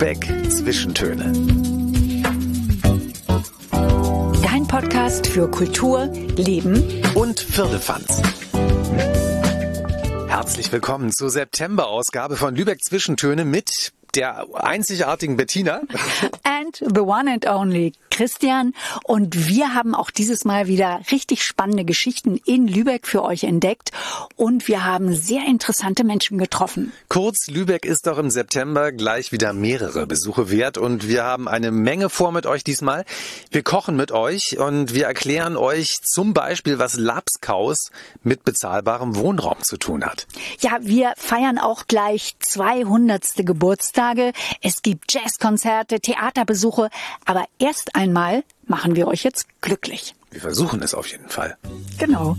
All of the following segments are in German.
Lübeck Zwischentöne. Dein Podcast für Kultur, Leben und Firlefanz. Herzlich willkommen zur September-Ausgabe von Lübeck Zwischentöne mit der einzigartigen Bettina. And the one and only Christian. Und wir haben auch dieses Mal wieder richtig spannende Geschichten in Lübeck für euch entdeckt. Und wir haben sehr interessante Menschen getroffen. Kurz, Lübeck ist doch im September gleich wieder mehrere Besuche wert. Und wir haben eine Menge vor mit euch diesmal. Wir kochen mit euch und wir erklären euch zum Beispiel, was Lapskaus mit bezahlbarem Wohnraum zu tun hat. Ja, wir feiern auch gleich 200. Geburtstag Geburtstage, es gibt Jazzkonzerte, Theaterbesuche, aber erst einmal machen wir euch jetzt glücklich. Wir versuchen es auf jeden Fall. Genau.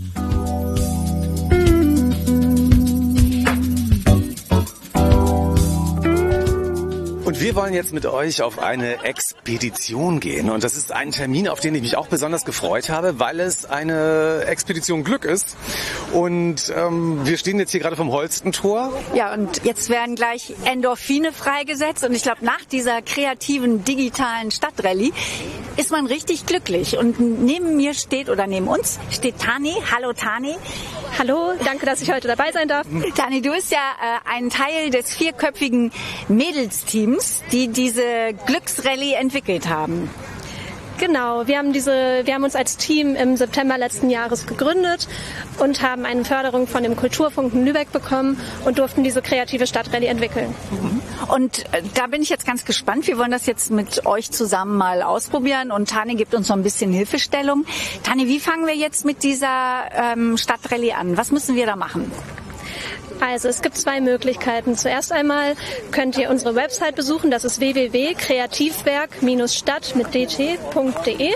Und wir wollen jetzt mit euch auf eine Expedition gehen. Und das ist ein Termin, auf den ich mich auch besonders gefreut habe, weil es eine Expedition Glück ist. Und ähm, wir stehen jetzt hier gerade vom Holstentor. Ja, und jetzt werden gleich Endorphine freigesetzt. Und ich glaube, nach dieser kreativen digitalen Stadtrallye ist man richtig glücklich. Und neben mir steht, oder neben uns, steht Tani. Hallo Tani. Hallo, danke, dass ich heute dabei sein darf. Tani, du bist ja äh, ein Teil des vierköpfigen Mädelsteams Teams, die diese Glücksrallye entwickelt haben. Genau, wir haben diese, wir haben uns als Team im September letzten Jahres gegründet und haben eine Förderung von dem Kulturfunken Lübeck bekommen und durften diese kreative Stadtrallye entwickeln. Und äh, da bin ich jetzt ganz gespannt. Wir wollen das jetzt mit euch zusammen mal ausprobieren und Tani gibt uns so ein bisschen Hilfestellung. Tani, wie fangen wir jetzt mit dieser ähm, Stadtrallye an? Was müssen wir da machen? Also es gibt zwei Möglichkeiten. Zuerst einmal könnt ihr unsere Website besuchen. Das ist www.kreativwerk-stadt mit dt.de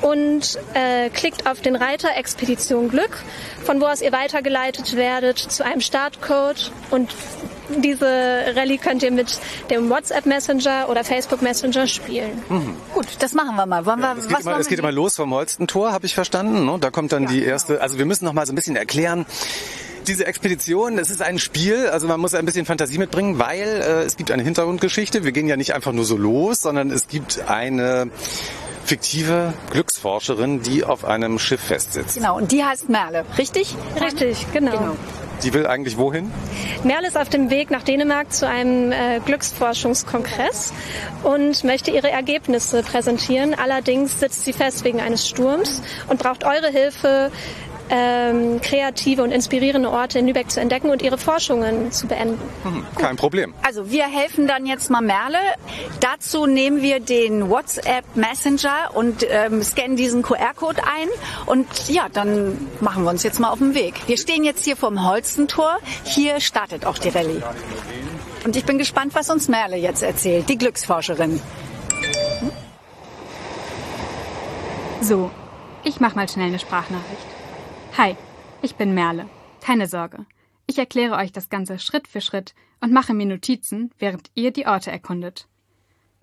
und äh, klickt auf den Reiter Expedition Glück, von wo aus ihr weitergeleitet werdet zu einem Startcode und diese Rallye könnt ihr mit dem WhatsApp Messenger oder Facebook Messenger spielen. Mhm. Gut, das machen wir mal. Wollen wir, es geht, immer, es geht immer los vom Holstentor, habe ich verstanden. Ne? Da kommt dann ja, die erste. Also wir müssen noch mal so ein bisschen erklären diese Expedition, es ist ein Spiel, also man muss ein bisschen Fantasie mitbringen, weil äh, es gibt eine Hintergrundgeschichte. Wir gehen ja nicht einfach nur so los, sondern es gibt eine fiktive Glücksforscherin, die auf einem Schiff festsitzt. Genau, und die heißt Merle, richtig? Richtig, genau. genau. Die will eigentlich wohin? Merle ist auf dem Weg nach Dänemark zu einem äh, Glücksforschungskongress und möchte ihre Ergebnisse präsentieren. Allerdings sitzt sie fest wegen eines Sturms und braucht eure Hilfe, ähm, kreative und inspirierende Orte in Lübeck zu entdecken und ihre Forschungen zu beenden. Hm, kein Problem. Also wir helfen dann jetzt mal Merle. Dazu nehmen wir den WhatsApp Messenger und ähm, scannen diesen QR-Code ein und ja, dann machen wir uns jetzt mal auf den Weg. Wir stehen jetzt hier vom Holstentor. Hier startet auch die Rallye. Und ich bin gespannt, was uns Merle jetzt erzählt, die Glücksforscherin. So, ich mach mal schnell eine Sprachnachricht. Hi, ich bin Merle. Keine Sorge. Ich erkläre euch das Ganze Schritt für Schritt und mache mir Notizen, während ihr die Orte erkundet.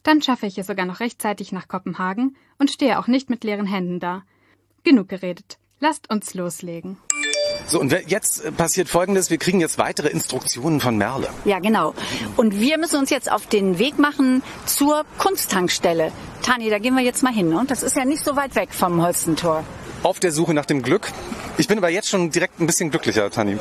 Dann schaffe ich es sogar noch rechtzeitig nach Kopenhagen und stehe auch nicht mit leeren Händen da. Genug geredet. Lasst uns loslegen. So, und jetzt äh, passiert Folgendes. Wir kriegen jetzt weitere Instruktionen von Merle. Ja, genau. Und wir müssen uns jetzt auf den Weg machen zur Kunsttankstelle. Tani, da gehen wir jetzt mal hin. Und ne? das ist ja nicht so weit weg vom Holstentor. Auf der Suche nach dem Glück. Ich bin aber jetzt schon direkt ein bisschen glücklicher, Tani.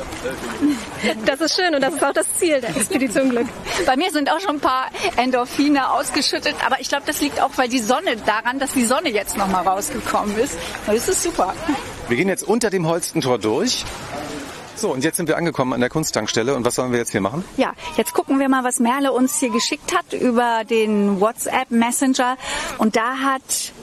Das ist schön und das ist auch das Ziel der Expedition Glück. Bei mir sind auch schon ein paar Endorphine ausgeschüttet, aber ich glaube, das liegt auch, weil die Sonne daran, dass die Sonne jetzt noch mal rausgekommen ist. Das ist super. Wir gehen jetzt unter dem Holstentor durch. So, und jetzt sind wir angekommen an der Kunsttankstelle. Und was sollen wir jetzt hier machen? Ja, jetzt gucken wir mal, was Merle uns hier geschickt hat über den WhatsApp Messenger. Und da hat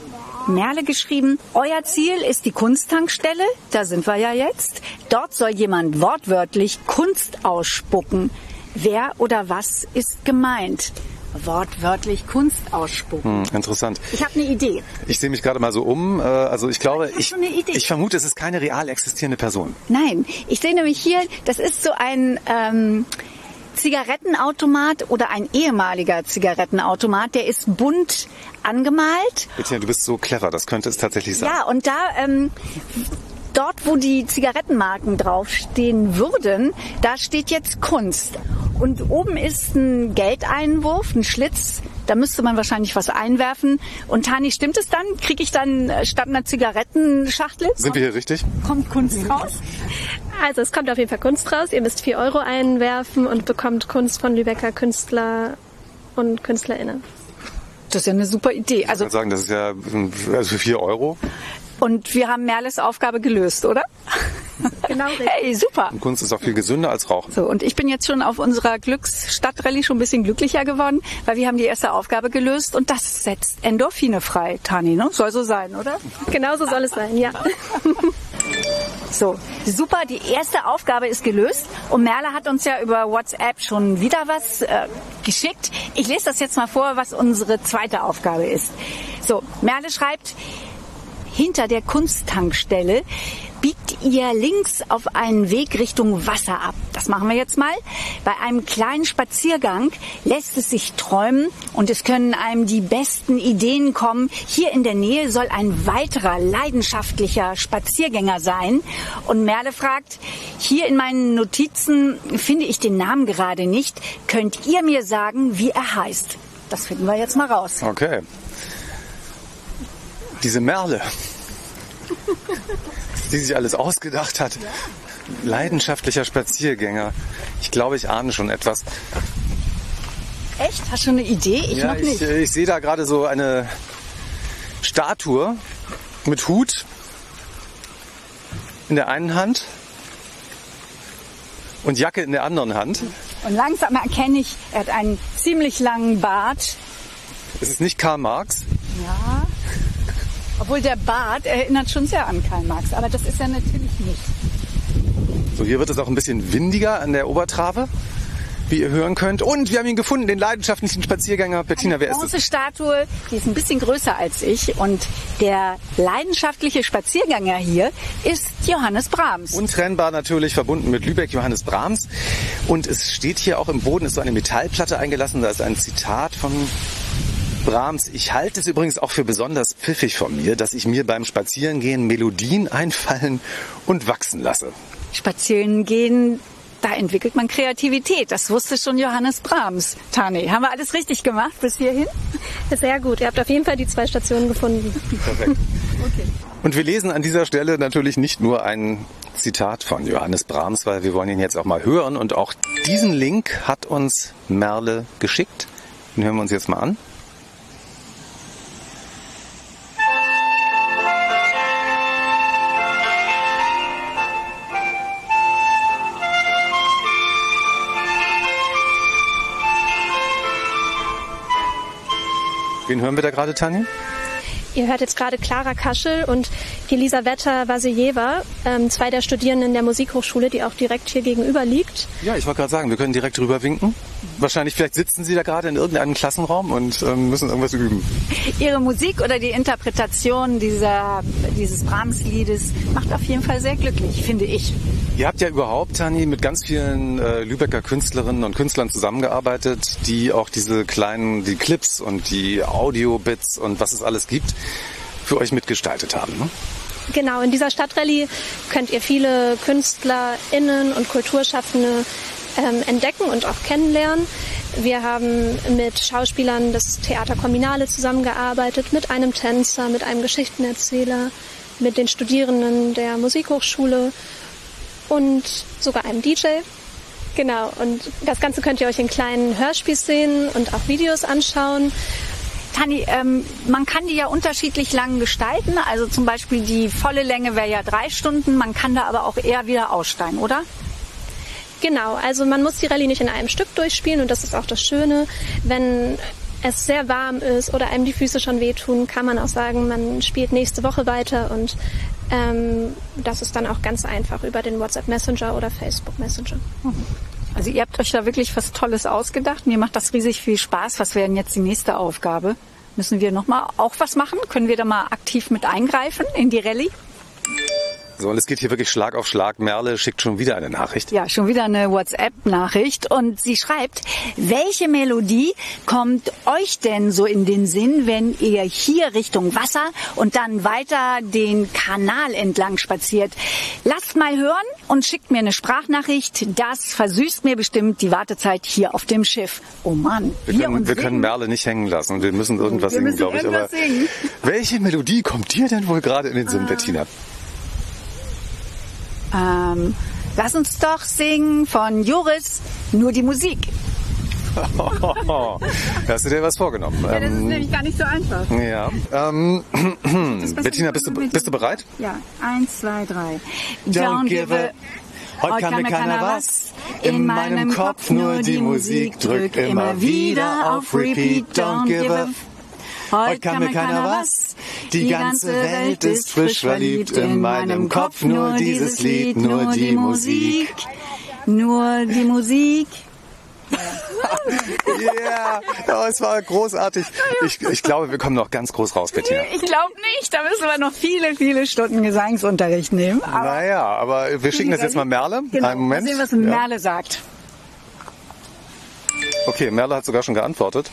Merle geschrieben, euer Ziel ist die Kunsttankstelle, da sind wir ja jetzt. Dort soll jemand wortwörtlich Kunst ausspucken. Wer oder was ist gemeint? wortwörtlich Kunst ausspucken. Hm, interessant. Ich habe eine Idee. Ich sehe mich gerade mal so um. Äh, also ich glaube, ich, ich, ich, vermute, es ist keine real existierende Person. Nein, ich sehe nämlich hier, das ist so ein ähm, Zigarettenautomat oder ein ehemaliger Zigarettenautomat, der ist bunt angemalt. Bettina, du bist so clever, das könnte es tatsächlich sein. Ja, und da ähm, dort, wo die Zigarettenmarken draufstehen würden, da steht jetzt Kunst. Und oben ist ein Geldeinwurf, ein Schlitz. Da müsste man wahrscheinlich was einwerfen. Und Tani, stimmt es dann? Kriege ich dann äh, statt einer Zigarettenschachtel? Sind wir hier richtig? Kommt Kunst raus? Also es kommt auf jeden Fall Kunst raus. Ihr müsst 4 Euro einwerfen und bekommt Kunst von Lübecker Künstler und KünstlerInnen. Das ist ja eine super Idee. Also, Ich würde sagen, das ist ja also für 4 Euro. Und wir haben Merles Aufgabe gelöst, oder? Genau richtig. Hey, super. Und Kunst ist auch viel gesünder als Rauchen. So, und ich bin jetzt schon auf unserer Glücksstadtrallye schon ein bisschen glücklicher geworden, weil wir haben die erste Aufgabe gelöst und das setzt Endorphine frei, Tani, ne? Soll so sein, oder? Genauso soll es sein, ja. So, super, die erste Aufgabe ist gelöst und Merle hat uns ja über WhatsApp schon wieder was äh, geschickt. Ich lese das jetzt mal vor, was unsere zweite Aufgabe ist. So, Merle schreibt, hinter der Kunsttankstelle biegt ihr links auf einen Weg Richtung Wasser ab. Das machen wir jetzt mal. Bei einem kleinen Spaziergang lässt es sich träumen und es können einem die besten Ideen kommen. Hier in der Nähe soll ein weiterer leidenschaftlicher Spaziergänger sein. Und Merle fragt, hier in meinen Notizen finde ich den Namen gerade nicht. Könnt ihr mir sagen, wie er heißt? Das finden wir jetzt mal raus. Okay. Diese Merle, die sich alles ausgedacht hat. Leidenschaftlicher Spaziergänger. Ich glaube, ich ahne schon etwas. Echt? Hast du eine Idee? Ich ja, noch nicht. ich, äh, ich sehe da gerade so eine Statue mit Hut in der einen Hand und Jacke in der anderen Hand. Und langsam erkenne ich, er hat einen ziemlich langen Bart. Es ist nicht Karl Marx. Ja. Obwohl der Bart erinnert schon sehr an Karl Marx, aber das ist er natürlich nicht. So, hier wird es auch ein bisschen windiger an der Obertrave, wie ihr hören könnt. Und wir haben ihn gefunden, den leidenschaftlichen Spaziergänger. Bettina, wer ist Große es? Statue, die ist ein bisschen größer als ich. Und der leidenschaftliche Spaziergänger hier ist Johannes Brahms. Untrennbar natürlich verbunden mit Lübeck, Johannes Brahms. Und es steht hier auch im Boden, ist so eine Metallplatte eingelassen. Da ist ein Zitat von Brahms. Ich halte es übrigens auch für besonders pfiffig von mir, dass ich mir beim Spazierengehen Melodien einfallen und wachsen lasse. Spazieren gehen, da entwickelt man Kreativität. Das wusste schon Johannes Brahms. Tani, haben wir alles richtig gemacht bis hierhin? Sehr gut. Ihr habt auf jeden Fall die zwei Stationen gefunden. Perfekt. Und wir lesen an dieser Stelle natürlich nicht nur ein Zitat von Johannes Brahms, weil wir wollen ihn jetzt auch mal hören. Und auch diesen Link hat uns Merle geschickt. Den hören wir uns jetzt mal an. Wen hören wir da gerade, Tanja? Ihr hört jetzt gerade Clara Kaschel und Elisaveta Vasilieva, ähm, zwei der Studierenden der Musikhochschule, die auch direkt hier gegenüber liegt. Ja, ich wollte gerade sagen, wir können direkt rüber winken. Wahrscheinlich, vielleicht sitzen Sie da gerade in irgendeinem Klassenraum und ähm, müssen irgendwas üben. Ihre Musik oder die Interpretation dieser, dieses Brahms-Liedes macht auf jeden Fall sehr glücklich, finde ich. Ihr habt ja überhaupt, Tani, mit ganz vielen äh, Lübecker Künstlerinnen und Künstlern zusammengearbeitet, die auch diese kleinen, die Clips und die Audio-Bits und was es alles gibt, für euch mitgestaltet haben. Ne? Genau, in dieser Stadtrallye könnt ihr viele KünstlerInnen und Kulturschaffende ähm, entdecken und auch kennenlernen. Wir haben mit Schauspielern des Theater Kommunale zusammengearbeitet, mit einem Tänzer, mit einem Geschichtenerzähler, mit den Studierenden der Musikhochschule und sogar einem DJ. Genau, und das Ganze könnt ihr euch in kleinen Hörspielszenen und auch Videos anschauen. Tani, ähm, man kann die ja unterschiedlich lang gestalten. Also zum Beispiel die volle Länge wäre ja drei Stunden. Man kann da aber auch eher wieder aussteigen, oder? Genau, also man muss die Rallye nicht in einem Stück durchspielen und das ist auch das Schöne. Wenn es sehr warm ist oder einem die Füße schon wehtun, kann man auch sagen, man spielt nächste Woche weiter und ähm, das ist dann auch ganz einfach über den WhatsApp Messenger oder Facebook Messenger. Also ihr habt euch da wirklich was Tolles ausgedacht. Mir macht das riesig viel Spaß. Was wäre denn jetzt die nächste Aufgabe? Müssen wir noch mal auch was machen? Können wir da mal aktiv mit eingreifen in die Rallye? So, und es geht hier wirklich Schlag auf Schlag. Merle schickt schon wieder eine Nachricht. Ja, schon wieder eine WhatsApp-Nachricht. Und sie schreibt, welche Melodie kommt euch denn so in den Sinn, wenn ihr hier Richtung Wasser und dann weiter den Kanal entlang spaziert? Lasst mal hören und schickt mir eine Sprachnachricht. Das versüßt mir bestimmt die Wartezeit hier auf dem Schiff. Oh Mann. Wir, können, wir können Merle nicht hängen lassen. Wir müssen irgendwas Wir singen, müssen glaube ich. Aber singen. welche Melodie kommt dir denn wohl gerade in den Sinn, Bettina? Ähm, lass uns doch singen von Joris nur die Musik. Hast du dir was vorgenommen? Ähm, nämlich gar nicht so einfach. ja. Ähm, Bettina, bist du, bist du bereit? Ja, eins, zwei, drei. Don't give a- Heute kann mir keiner was. In meinem Kopf nur die Musik. Drück immer wieder auf Repeat. Don't give a Heute kann mir keiner was. Die ganze Welt ist frisch verliebt. In meinem Kopf nur dieses Lied, nur die Musik. Nur die Musik. Ja, yeah. oh, es war großartig. Ich, ich glaube, wir kommen noch ganz groß raus, Bettina. Ich glaube nicht, da müssen wir noch viele, viele Stunden Gesangsunterricht nehmen. Aber Naja, aber wir schicken das jetzt mal Merle. genau, Einen Moment. Mal sehen, was Ja. Merle sagt. Okay, Merle hat sogar schon geantwortet.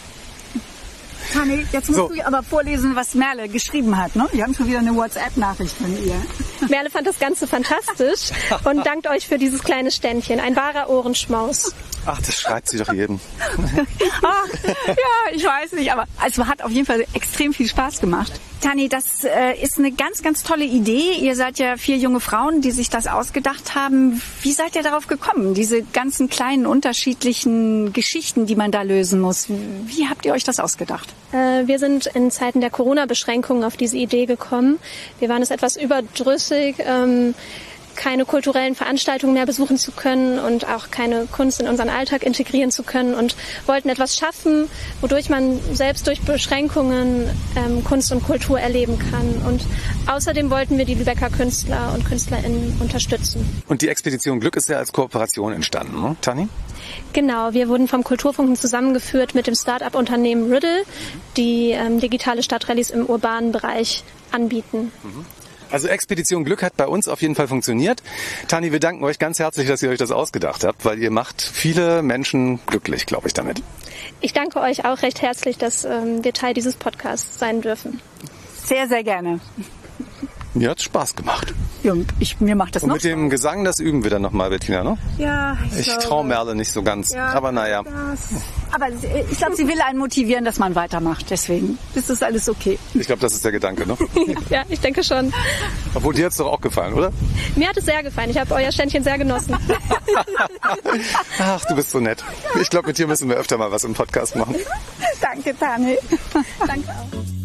Tanni, jetzt musst So. du aber vorlesen, was Merle geschrieben hat. Ne? Wir haben schon wieder eine WhatsApp-Nachricht von ihr. Merle fand das Ganze fantastisch und dankt euch für dieses kleine Ständchen. Ein wahrer Ohrenschmaus. Ach, das schreibt sie doch jedem. Ach, ja, ich weiß nicht, aber es hat auf jeden Fall extrem viel Spaß gemacht. Tani, das äh, ist eine ganz, ganz tolle Idee. Ihr seid ja vier junge Frauen, die sich das ausgedacht haben. Wie seid ihr darauf gekommen? Diese ganzen kleinen unterschiedlichen Geschichten, die man da lösen muss. Wie habt ihr euch das ausgedacht? Äh, Wir sind in Zeiten der Corona-Beschränkungen auf diese Idee gekommen. Wir waren es etwas überdrüssig, ähm, keine kulturellen Veranstaltungen mehr besuchen zu können und auch keine Kunst in unseren Alltag integrieren zu können und wollten etwas schaffen, wodurch man selbst durch Beschränkungen ähm, Kunst und Kultur erleben kann. Und außerdem wollten wir die Lübecker Künstler und KünstlerInnen unterstützen. Und die Expedition Glück ist ja als Kooperation entstanden, ne, Tani? Genau, wir wurden vom Kulturfunken zusammengeführt mit dem Start-up-Unternehmen Riddle, die ähm, digitale Stadtrallyes im urbanen Bereich anbieten. Also Expedition Glück hat bei uns auf jeden Fall funktioniert. Tani, wir danken euch ganz herzlich, dass ihr euch das ausgedacht habt, weil ihr macht viele Menschen glücklich, glaube ich, damit. Ich danke euch auch recht herzlich, dass ähm, wir Teil dieses Podcasts sein dürfen. Sehr, sehr gerne. Mir hat's Spaß gemacht. Ja, ich, mir macht das Und noch mit dem Gesang, das üben wir dann nochmal, Bettina, ne? Ja, Ich traue Merle nicht so ganz, aber naja. Aber ich glaube, sie will einen motivieren, dass man weitermacht. Deswegen ist das alles okay. Ich glaube, das ist der Gedanke, ne? Ja, ich denke schon. Obwohl dir hat's doch auch gefallen, oder? Mir hat es sehr gefallen. Ich habe euer Ständchen sehr genossen. Ach, du bist so nett. Ich glaube, mit dir müssen wir öfter mal was im Podcast machen. Danke, Tani. Danke auch.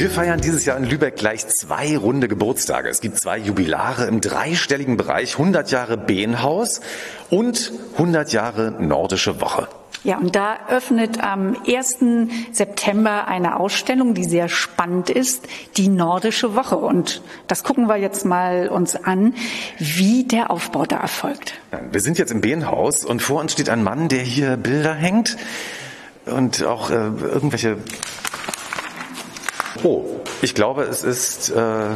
Wir feiern dieses Jahr in Lübeck gleich zwei runde Geburtstage. Es gibt zwei Jubilare im dreistelligen Bereich, 100 Jahre Behnhaus und 100 Jahre Nordische Woche. Ja, und da öffnet am 1. September eine Ausstellung, die sehr spannend ist, die Nordische Woche. Und das gucken wir jetzt mal uns an, wie der Aufbau da erfolgt. Wir sind jetzt im Behnhaus und vor uns steht ein Mann, der hier Bilder hängt und auch äh, irgendwelche... Oh, ich glaube, es ist... Äh,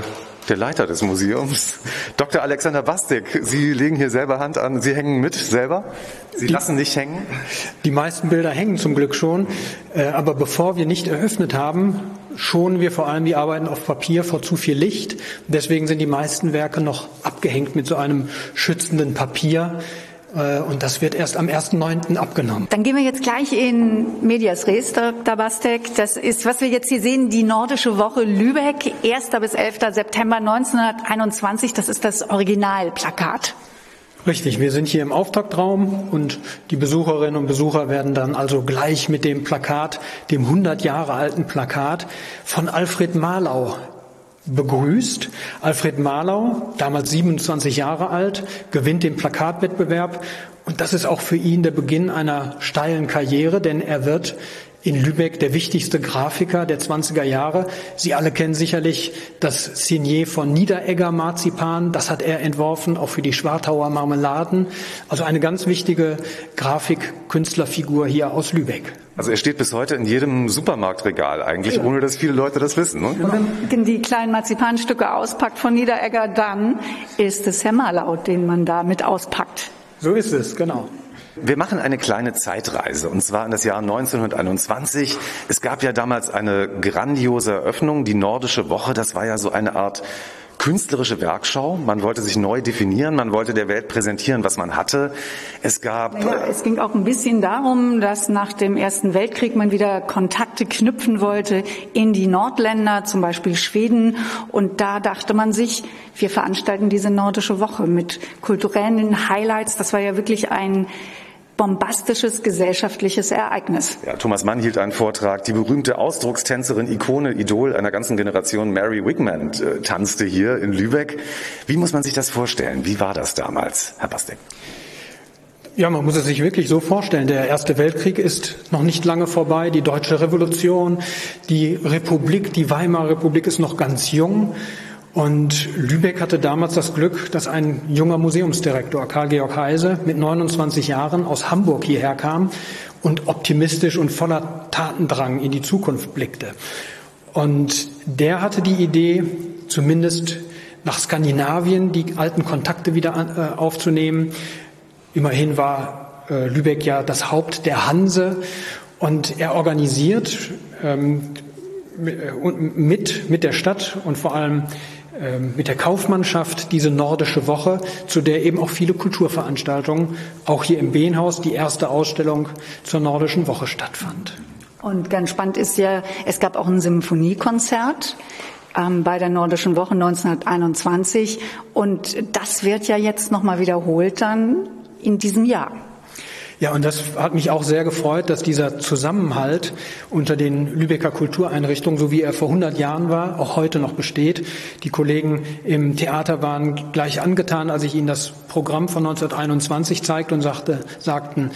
der Leiter des Museums, Dr. Alexander Bastik. Sie legen hier selber Hand an. Sie hängen mit selber. Sie lassen nicht hängen. Die meisten Bilder hängen zum Glück schon, äh, aber bevor wir nicht eröffnet haben, schonen wir vor allem die Arbeiten auf Papier vor zu viel Licht. Deswegen sind die meisten Werke noch abgehängt mit so einem schützenden Papier. Äh, Und das wird erst am 1.9. abgenommen. Dann gehen wir jetzt gleich in Medias Res, Dr. Bastek. Das ist, was wir jetzt hier sehen, die Nordische Woche Lübeck, 1. bis 11. September 1921. Das ist das Originalplakat. Richtig, wir sind hier im Auftaktraum und die Besucherinnen und Besucher werden dann also gleich mit dem Plakat, dem 100 Jahre alten Plakat von Alfred Marlau begrüßt. Alfred Marlau, damals 27 Jahre alt, gewinnt den Plakatwettbewerb und das ist auch für ihn der Beginn einer steilen Karriere, denn er wird in Lübeck der wichtigste Grafiker der 20er Jahre. Sie alle kennen sicherlich das Signet von Niederegger Marzipan. Das hat er entworfen, auch für die Schwartauer Marmeladen. Also eine ganz wichtige Grafikkünstlerfigur hier aus Lübeck. Also er steht bis heute in jedem Supermarktregal eigentlich, ohne dass viele Leute das wissen. Ne? Wenn man die kleinen Marzipanstücke auspackt von Niederegger, dann ist es Herr Malau, den man da mit auspackt. So ist es, genau. Wir machen eine kleine Zeitreise und zwar in das Jahr 1921. Es gab ja damals eine grandiose Eröffnung, die Nordische Woche. Das war ja so eine Art künstlerische Werkschau. Man wollte sich neu definieren, man wollte der Welt präsentieren, was man hatte. Es gab. Ja, es ging auch ein bisschen darum, dass nach dem Ersten Weltkrieg man wieder Kontakte knüpfen wollte in die Nordländer, zum Beispiel Schweden. Und da dachte man sich, wir veranstalten diese nordische Woche mit kulturellen Highlights. Das war ja wirklich ein bombastisches gesellschaftliches Ereignis. Ja, Thomas Mann hielt einen Vortrag. Die berühmte Ausdruckstänzerin, Ikone, Idol einer ganzen Generation, Mary Wigman, äh, tanzte hier in Lübeck. Wie muss man sich das vorstellen? Wie war das damals, Herr Bastek? Ja, man muss es sich wirklich so vorstellen. Der Erste Weltkrieg ist noch nicht lange vorbei. Die Deutsche Revolution, die Republik, die Weimarer Republik ist noch ganz jung. Und Lübeck hatte damals das Glück, dass ein junger Museumsdirektor, Karl-Georg Heise, mit 29 Jahren aus Hamburg hierher kam und optimistisch und voller Tatendrang in die Zukunft blickte. Und der hatte die Idee, zumindest nach Skandinavien die alten Kontakte wieder äh, aufzunehmen. Immerhin war äh, Lübeck ja das Haupt der Hanse und er organisiert ähm, mit, mit der Stadt und vor allem mit der Kaufmannschaft diese nordische Woche, zu der eben auch viele Kulturveranstaltungen, auch hier im Behnhaus, die erste Ausstellung zur nordischen Woche stattfand. Und ganz spannend ist ja, es gab auch ein Symphoniekonzert ähm, bei der Nordischen Woche 1921 und das wird ja jetzt nochmal wiederholt dann in diesem Jahr. Ja, und das hat mich auch sehr gefreut, dass dieser Zusammenhalt unter den Lübecker Kultureinrichtungen, so wie er vor 100 Jahren war, auch heute noch besteht. Die Kollegen im Theater waren gleich angetan, als ich ihnen das Programm von 1921 zeigte und sagte, sagten,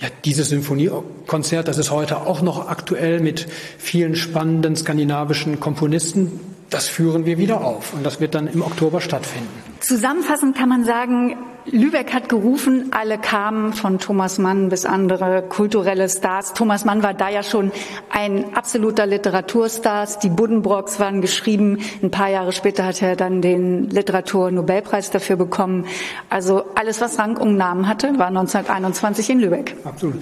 ja, dieses Symphoniekonzert, das ist heute auch noch aktuell mit vielen spannenden skandinavischen Komponisten. Das führen wir wieder auf und das wird dann im Oktober stattfinden. Zusammenfassend kann man sagen, Lübeck hat gerufen, alle kamen von Thomas Mann bis andere kulturelle Stars. Thomas Mann war da ja schon ein absoluter Literaturstar. Die Buddenbrocks waren geschrieben. Ein paar Jahre später hat er dann den Literaturnobelpreis dafür bekommen. Also alles, was Rang und Namen hatte, war 1921 in Lübeck. Absolut.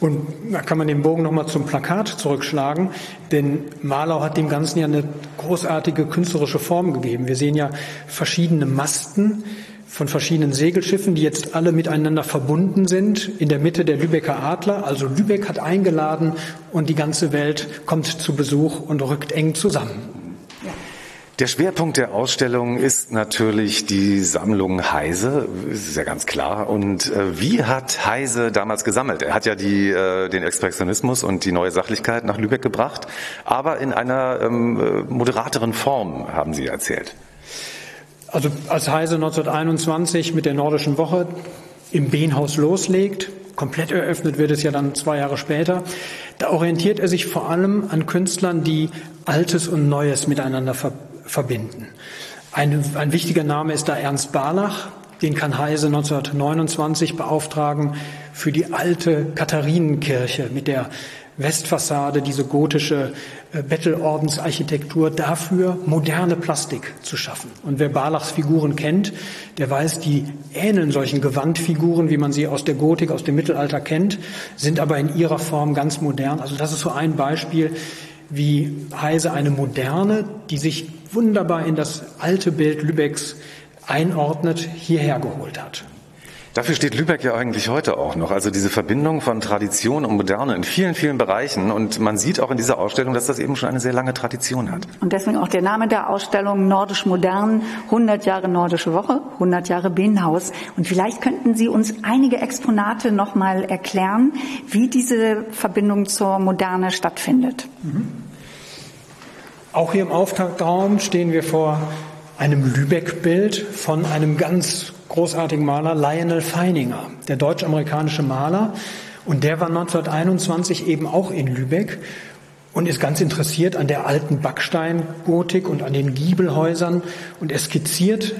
Und da kann man den Bogen nochmal zum Plakat zurückschlagen, denn Malau hat dem Ganzen ja eine großartige künstlerische Form gegeben. Wir sehen ja verschiedene Masten, von verschiedenen Segelschiffen, die jetzt alle miteinander verbunden sind. In der Mitte der Lübecker Adler. Also Lübeck hat eingeladen und die ganze Welt kommt zu Besuch und rückt eng zusammen. Der Schwerpunkt der Ausstellung ist natürlich die Sammlung Heise, ist ja ganz klar. Und äh, wie hat Heise damals gesammelt? Er hat ja die, äh, den Expressionismus und die neue Sachlichkeit nach Lübeck gebracht, aber in einer ähm, äh, moderateren Form, haben Sie erzählt. Also als Heise 1921 mit der Nordischen Woche im Behnhaus loslegt, komplett eröffnet wird es ja dann zwei Jahre später, da orientiert er sich vor allem an Künstlern, die Altes und Neues miteinander ver verbinden. Ein, ein wichtiger Name ist da Ernst Barlach, den kann Heise 1929 beauftragen für die alte Katharinenkirche mit der Westfassade, diese gotische Bettelordensarchitektur, dafür moderne Plastik zu schaffen. Und wer Barlachs Figuren kennt, der weiß, die ähneln solchen Gewandfiguren, wie man sie aus der Gotik, aus dem Mittelalter kennt, sind aber in ihrer Form ganz modern. Also das ist so ein Beispiel, wie Heise eine moderne, die sich wunderbar in das alte Bild Lübecks einordnet, hierher geholt hat. Dafür steht Lübeck ja eigentlich heute auch noch. Also diese Verbindung von Tradition und Moderne in vielen, vielen Bereichen. Und man sieht auch in dieser Ausstellung, dass das eben schon eine sehr lange Tradition hat. Und deswegen auch der Name der Ausstellung Nordisch Modern, 100 Jahre Nordische Woche, 100 Jahre Bienenhaus. Und vielleicht könnten Sie uns einige Exponate nochmal erklären, wie diese Verbindung zur Moderne stattfindet. Mhm. Auch hier im Auftaktraum stehen wir vor einem Lübeck-Bild von einem ganz großartigen Maler Lionel Feininger, der deutsch-amerikanische Maler. Und der war 1921 eben auch in Lübeck und ist ganz interessiert an der alten Backsteingotik und an den Giebelhäusern und er skizziert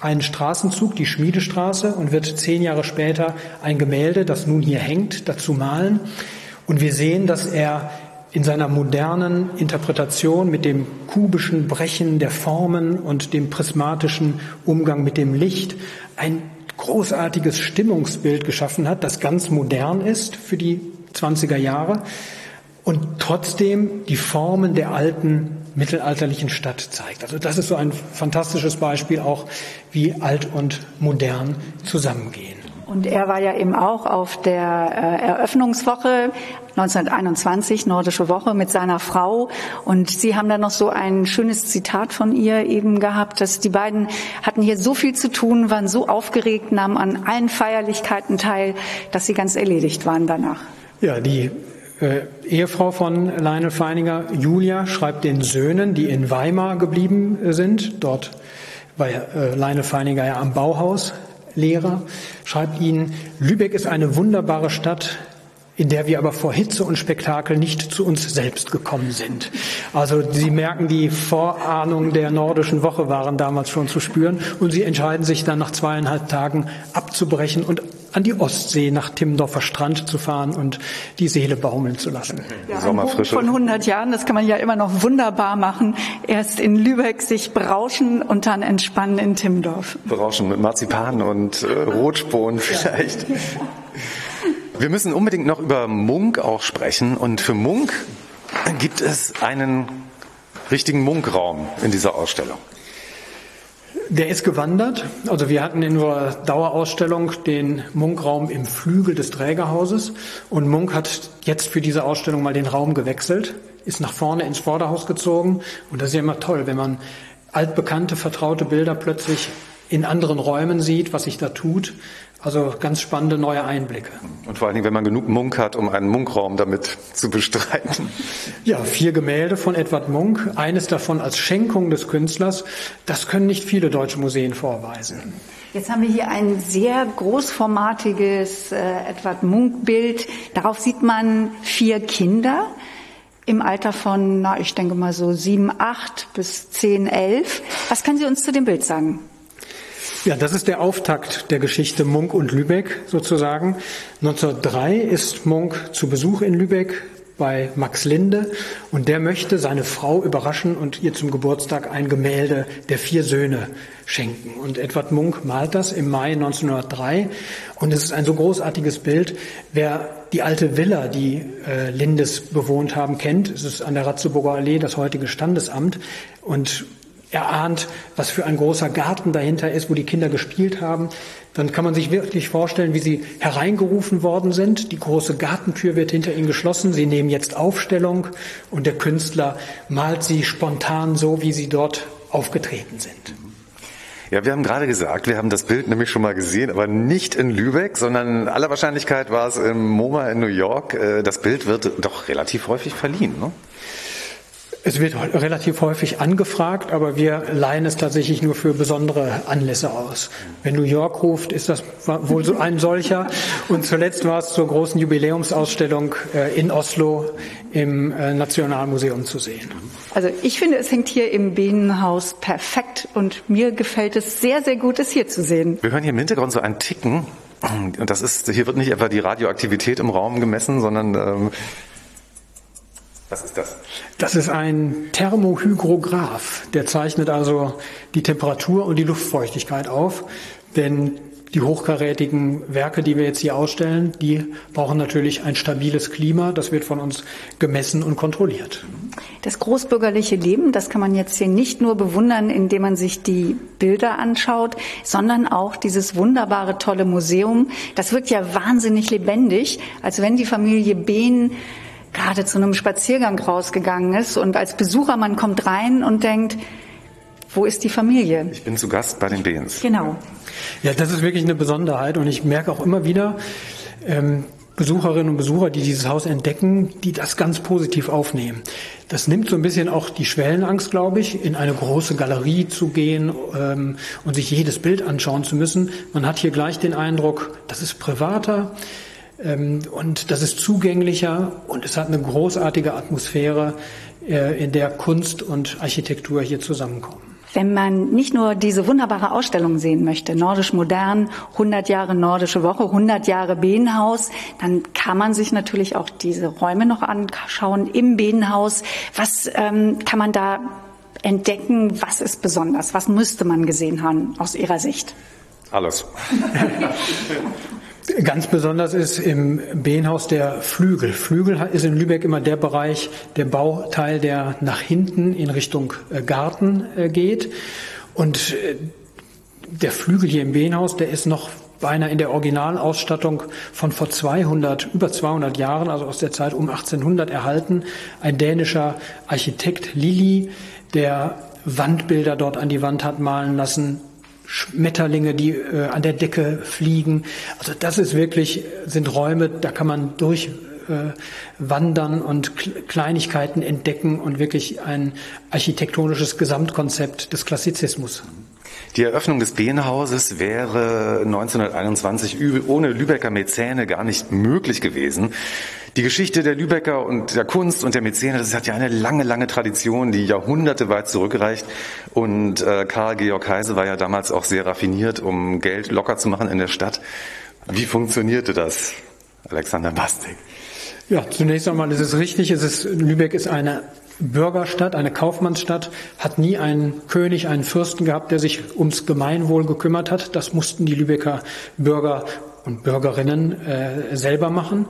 einen Straßenzug, die Schmiedestraße, und wird zehn Jahre später ein Gemälde, das nun hier hängt, dazu malen. Und wir sehen, dass er in seiner modernen Interpretation mit dem kubischen Brechen der Formen und dem prismatischen Umgang mit dem Licht ein großartiges Stimmungsbild geschaffen hat, das ganz modern ist für die 20er Jahre und trotzdem die Formen der alten mittelalterlichen Stadt zeigt. Also das ist so ein fantastisches Beispiel auch, wie alt und modern zusammengehen. Und er war ja eben auch auf der äh, Eröffnungswoche 1921, Nordische Woche, mit seiner Frau. Und Sie haben da noch so ein schönes Zitat von ihr eben gehabt, dass die beiden hatten hier so viel zu tun, waren so aufgeregt, nahmen an allen Feierlichkeiten teil, dass sie ganz erledigt waren danach. Ja, die äh, Ehefrau von Lionel Feininger, Julia, schreibt den Söhnen, die in Weimar geblieben sind. Dort war äh, Lionel Feininger ja am Bauhaus Lehrer, schreibt ihnen, Lübeck ist eine wunderbare Stadt, in der wir aber vor Hitze und Spektakel nicht zu uns selbst gekommen sind. Also Sie merken, die Vorahnungen der nordischen Woche waren damals schon zu spüren und Sie entscheiden sich dann nach zweieinhalb Tagen abzubrechen und an die Ostsee nach Timmendorfer Strand zu fahren und die Seele baumeln zu lassen. Ja, Sommerfrische. Von 100 Jahren, das kann man ja immer noch wunderbar machen. Erst in Lübeck sich berauschen und dann entspannen in Timmendorf. Berauschen mit Marzipan und äh, Rotspuren vielleicht. Ja. Wir müssen unbedingt noch über Munk auch sprechen. Und für Munk gibt es einen richtigen Munkraum in dieser Ausstellung. Der ist gewandert. Also wir hatten in unserer Dauerausstellung den Munkraum im Flügel des Trägerhauses und Munk hat jetzt für diese Ausstellung mal den Raum gewechselt, ist nach vorne ins Vorderhaus gezogen und das ist ja immer toll, wenn man altbekannte, vertraute Bilder plötzlich in anderen Räumen sieht, was sich da tut. Also ganz spannende neue Einblicke. Und vor allen Dingen, wenn man genug Munk hat, um einen Munkraum damit zu bestreiten. Ja, vier Gemälde von Edward Munk, eines davon als Schenkung des Künstlers. Das können nicht viele deutsche Museen vorweisen. Jetzt haben wir hier ein sehr großformatiges äh, Edward Munk-Bild. Darauf sieht man vier Kinder im Alter von, na, ich denke mal so sieben, acht bis zehn, elf. Was können Sie uns zu dem Bild sagen? Ja, das ist der Auftakt der Geschichte Munk und Lübeck sozusagen. 1903 ist Munk zu Besuch in Lübeck bei Max Linde und der möchte seine Frau überraschen und ihr zum Geburtstag ein Gemälde der vier Söhne schenken. Und Edward Munk malt das im Mai 1903 und es ist ein so großartiges Bild. Wer die alte Villa, die äh, Lindes bewohnt haben, kennt, es ist an der Ratzeburger Allee das heutige Standesamt und erahnt, was für ein großer Garten dahinter ist, wo die Kinder gespielt haben, dann kann man sich wirklich vorstellen, wie sie hereingerufen worden sind. Die große Gartentür wird hinter ihnen geschlossen. Sie nehmen jetzt Aufstellung und der Künstler malt sie spontan so, wie sie dort aufgetreten sind. Ja, wir haben gerade gesagt, wir haben das Bild nämlich schon mal gesehen, aber nicht in Lübeck, sondern in aller Wahrscheinlichkeit war es im MoMA in New York. Äh, das Bild wird doch relativ häufig verliehen. Ne? Es wird relativ häufig angefragt, aber wir leihen es tatsächlich nur für besondere Anlässe aus. Wenn New York ruft, ist das wohl so ein solcher. Und zuletzt war es zur großen Jubiläumsausstellung äh, in Oslo im äh, Nationalmuseum zu sehen. Also ich finde, es hängt hier im Bienenhaus perfekt und mir gefällt es sehr, sehr gut, es hier zu sehen. Wir hören hier im Hintergrund so ein Ticken. Und das ist, hier wird nicht etwa die Radioaktivität im Raum gemessen, sondern ähm, was ist das? Das ist ein Thermohygrograph. Der zeichnet also die Temperatur und die Luftfeuchtigkeit auf. Denn die hochkarätigen Werke, die wir jetzt hier ausstellen, die brauchen natürlich ein stabiles Klima. Das wird von uns gemessen und kontrolliert. Das großbürgerliche Leben, das kann man jetzt hier nicht nur bewundern, indem man sich die Bilder anschaut, sondern auch dieses wunderbare, tolle Museum. Das wirkt ja wahnsinnig lebendig, als wenn die Familie Behn gerade zu einem Spaziergang rausgegangen ist und als Besucher man kommt rein und denkt, wo ist die Familie? Ich bin zu Gast bei den Behns. Genau. Ja, das ist wirklich eine Besonderheit und ich merke auch immer wieder, ähm, Besucherinnen und Besucher, die dieses Haus entdecken, die das ganz positiv aufnehmen. Das nimmt so ein bisschen auch die Schwellenangst, glaube ich, in eine große Galerie zu gehen ähm, und sich jedes Bild anschauen zu müssen. Man hat hier gleich den Eindruck, das ist privater, und das ist zugänglicher und es hat eine großartige Atmosphäre, äh, in der Kunst und Architektur hier zusammenkommen. Wenn man nicht nur diese wunderbare Ausstellung sehen möchte, Nordisch Modern, 100 Jahre Nordische Woche, 100 Jahre Behnhaus, dann kann man sich natürlich auch diese Räume noch anschauen im Behnhaus. Was ähm, kann man da entdecken? Was ist besonders? Was müsste man gesehen haben aus Ihrer Sicht? Alles. Ganz besonders ist im Behnhaus der Flügel. Flügel ist in Lübeck immer der Bereich, der Bauteil, der nach hinten in Richtung äh, Garten äh, geht. Und äh, der Flügel hier im Behnhaus, der ist noch beinahe in der Originalausstattung von vor 200, über 200 Jahren, also aus der Zeit um 1800 erhalten. Ein dänischer Architekt Lilly, der Wandbilder dort an die Wand hat malen lassen, Schmetterlinge, die äh, an der Decke fliegen. Also das ist wirklich, sind Räume, da kann man durch äh, wandern und Kleinigkeiten entdecken und wirklich ein architektonisches Gesamtkonzept des Klassizismus. Die Eröffnung des Behnhauses wäre 1921 ohne Lübecker Mäzene gar nicht möglich gewesen. Die Geschichte der Lübecker und der Kunst und der Mäzene, das hat ja eine lange, lange Tradition, die Jahrhunderte weit zurückreicht. Und äh, Karl Georg Heise war ja damals auch sehr raffiniert, um Geld locker zu machen in der Stadt. Wie funktionierte das, Alexander Bastik? Ja, zunächst einmal ist es richtig, es ist, Lübeck ist eine Bürgerstadt, eine Kaufmannsstadt, hat nie einen König, einen Fürsten gehabt, der sich ums Gemeinwohl gekümmert hat. Das mussten die Lübecker Bürger und Bürgerinnen äh, selber machen.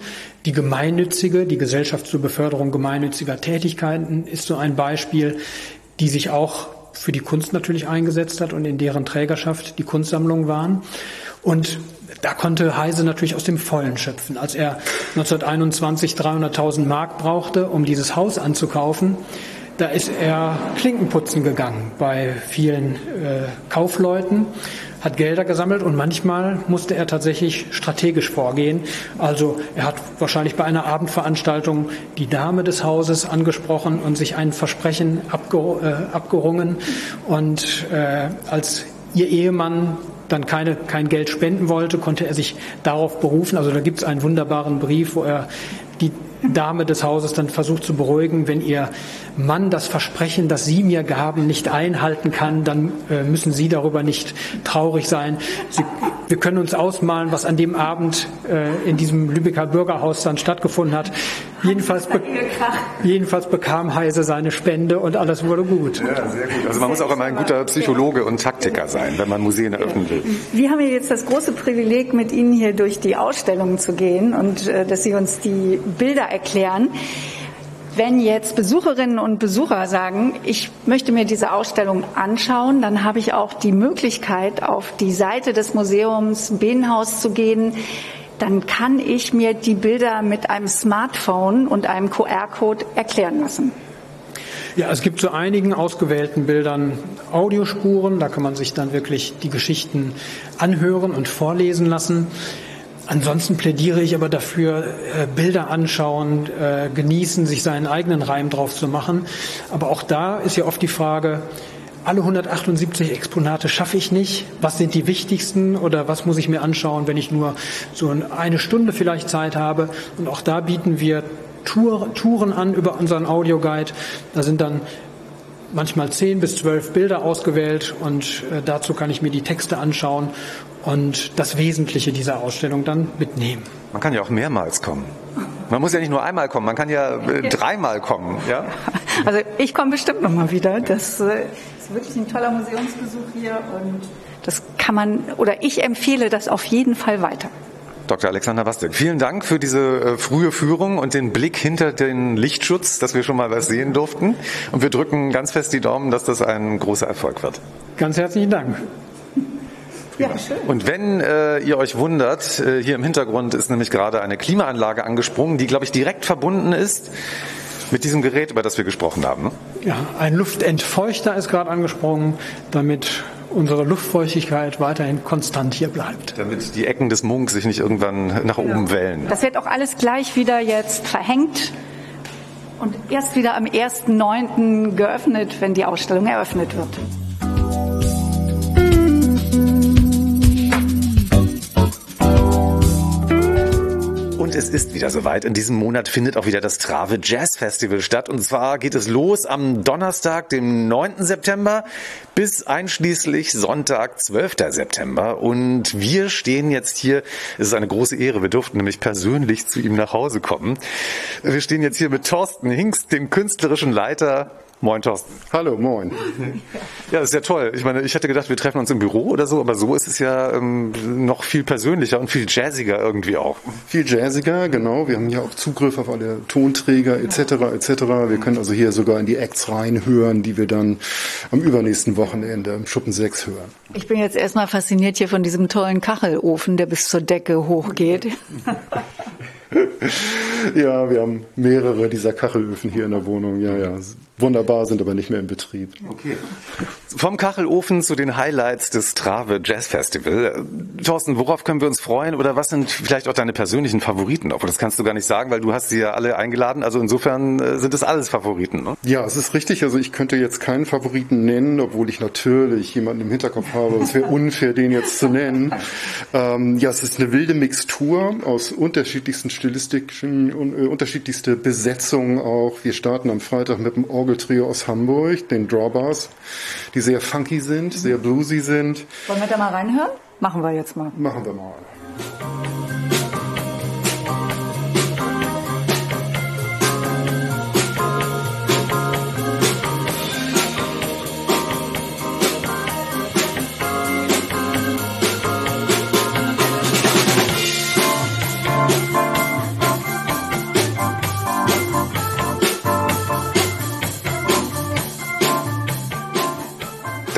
Die gemeinnützige, die Gesellschaft zur Beförderung gemeinnütziger Tätigkeiten ist so ein Beispiel, die sich auch für die Kunst natürlich eingesetzt hat und in deren Trägerschaft die Kunstsammlungen waren. Und da konnte Heise natürlich aus dem Vollen schöpfen. Als er 1921 300.000 Mark brauchte, um dieses Haus anzukaufen, da ist er Klinkenputzen gegangen bei vielen äh, Kaufleuten, hat Gelder gesammelt und manchmal musste er tatsächlich strategisch vorgehen. Also er hat wahrscheinlich bei einer Abendveranstaltung die Dame des Hauses angesprochen und sich ein Versprechen abger äh, abgerungen. Und äh, als ihr Ehemann dann keine, kein Geld spenden wollte, konnte er sich darauf berufen. Also da gibt es einen wunderbaren Brief, wo er die Dame des Hauses dann versucht zu beruhigen, wenn ihr Mann das Versprechen, das Sie mir gaben, nicht einhalten kann, dann äh, müssen Sie darüber nicht traurig sein. Sie, wir können uns ausmalen, was an dem Abend äh, in diesem Lübecker Bürgerhaus dann stattgefunden hat. Jedenfalls, be jedenfalls bekam Heise seine Spende und alles wurde gut. Ja, sehr gut. Also man muss auch immer ein guter Psychologe und Taktiker sein, wenn man Museen eröffnen will. Wir haben ja jetzt das große Privileg, mit Ihnen hier durch die Ausstellungen zu gehen und äh, dass Sie uns die Bilder erklären. Wenn jetzt Besucherinnen und Besucher sagen, ich möchte mir diese Ausstellung anschauen, dann habe ich auch die Möglichkeit, auf die Seite des Museums Behnhaus zu gehen. Dann kann ich mir die Bilder mit einem Smartphone und einem QR-Code erklären lassen. Ja, es gibt zu einigen ausgewählten Bildern Audiospuren, da kann man sich dann wirklich die Geschichten anhören und vorlesen lassen. Ansonsten plädiere ich aber dafür, äh, Bilder anschauen, äh, genießen, sich seinen eigenen Reim drauf zu machen. Aber auch da ist ja oft die Frage, alle 178 Exponate schaffe ich nicht. Was sind die wichtigsten oder was muss ich mir anschauen, wenn ich nur so eine Stunde vielleicht Zeit habe? Und auch da bieten wir Tour, Touren an über unseren Audioguide. Da sind dann manchmal zehn bis zwölf Bilder ausgewählt und äh, dazu kann ich mir die Texte anschauen und das Wesentliche dieser Ausstellung dann mitnehmen. Man kann ja auch mehrmals kommen. Man muss ja nicht nur einmal kommen, man kann ja äh, dreimal kommen. Ja? Also ich komme bestimmt nochmal wieder. Das äh, ist wirklich ein toller Museumsbesuch hier und das kann man oder ich empfehle das auf jeden Fall weiter. Dr. Alexander Bastek, vielen Dank für diese äh, frühe Führung und den Blick hinter den Lichtschutz, dass wir schon mal was sehen durften. Und wir drücken ganz fest die Daumen, dass das ein großer Erfolg wird. Ganz herzlichen Dank. Ja, schön. Und wenn äh, ihr euch wundert, äh, hier im Hintergrund ist nämlich gerade eine Klimaanlage angesprungen, die, glaube ich, direkt verbunden ist mit diesem Gerät, über das wir gesprochen haben. Ne? Ja, ein Luftentfeuchter ist gerade angesprungen, damit unsere Luftfeuchtigkeit weiterhin konstant hier bleibt. Damit die Ecken des Munks sich nicht irgendwann nach oben wellen. Das wird auch alles gleich wieder jetzt verhängt und erst wieder am 1.9. geöffnet, wenn die Ausstellung eröffnet wird. Es ist wieder soweit. In diesem Monat findet auch wieder das Trave Jazz Festival statt. Und zwar geht es los am Donnerstag, dem 9. September, bis einschließlich Sonntag, 12. September. Und wir stehen jetzt hier, es ist eine große Ehre, wir durften nämlich persönlich zu ihm nach Hause kommen. Wir stehen jetzt hier mit Thorsten Hingst, dem künstlerischen Leiter Moin, Thorsten. Hallo, moin. Ja, das ist ja toll. Ich meine, ich hätte gedacht, wir treffen uns im Büro oder so, aber so ist es ja ähm, noch viel persönlicher und viel jazziger irgendwie auch. Viel jazziger, genau. Wir haben hier auch Zugriff auf alle Tonträger etc. etc. Wir können also hier sogar in die Acts reinhören, die wir dann am übernächsten Wochenende im Schuppen 6 hören. Ich bin jetzt erstmal fasziniert hier von diesem tollen Kachelofen, der bis zur Decke hochgeht. ja, wir haben mehrere dieser Kachelöfen hier in der Wohnung. Ja, ja. Wunderbar, sind aber nicht mehr in Betrieb. Okay. Vom Kachelofen zu den Highlights des Trave Jazz Festival. Thorsten, worauf können wir uns freuen oder was sind vielleicht auch deine persönlichen Favoriten? Obwohl das kannst du gar nicht sagen, weil du hast sie ja alle eingeladen. Also insofern äh, sind es alles Favoriten. Ne? Ja, es ist richtig. Also ich könnte jetzt keinen Favoriten nennen, obwohl ich natürlich jemanden im Hinterkopf habe. Es wäre unfair, den jetzt zu nennen. Ähm, ja, es ist eine wilde Mixtur aus unterschiedlichsten stilistischen und äh, unterschiedlichste Besetzungen auch. Wir starten am Freitag mit dem Orgeltrio aus Hamburg, den Drawbars, die sehr funky sind, sehr bluesy sind. Wollen wir da mal reinhören? Machen wir jetzt mal. Machen wir mal.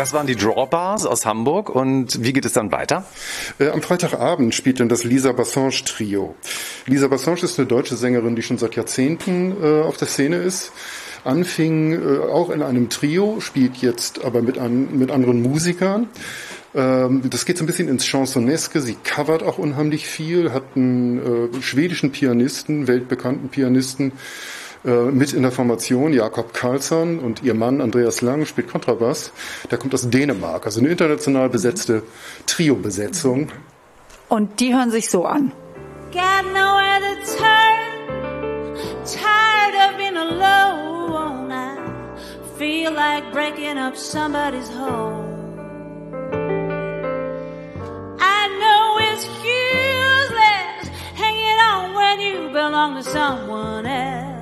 Das waren die Drawbars aus Hamburg. Und wie geht es dann weiter? Äh, am Freitagabend spielt dann das Lisa Bassange Trio. Lisa Bassange ist eine deutsche Sängerin, die schon seit Jahrzehnten äh, auf der Szene ist. Anfing äh, auch in einem Trio, spielt jetzt aber mit, an, mit anderen Musikern. Ähm, das geht so ein bisschen ins Chansoneske. Sie covert auch unheimlich viel, hat einen äh, schwedischen Pianisten, weltbekannten Pianisten, mit in der Formation Jakob Karlsson und ihr Mann Andreas Lang spielt Kontrabass. Der kommt aus Dänemark, also eine international besetzte Trio-Besetzung. Und die hören sich so an. Got nowhere to turn, tired of being alone. I feel like breaking up somebody's home. I know it's useless hanging on when you belong to someone else.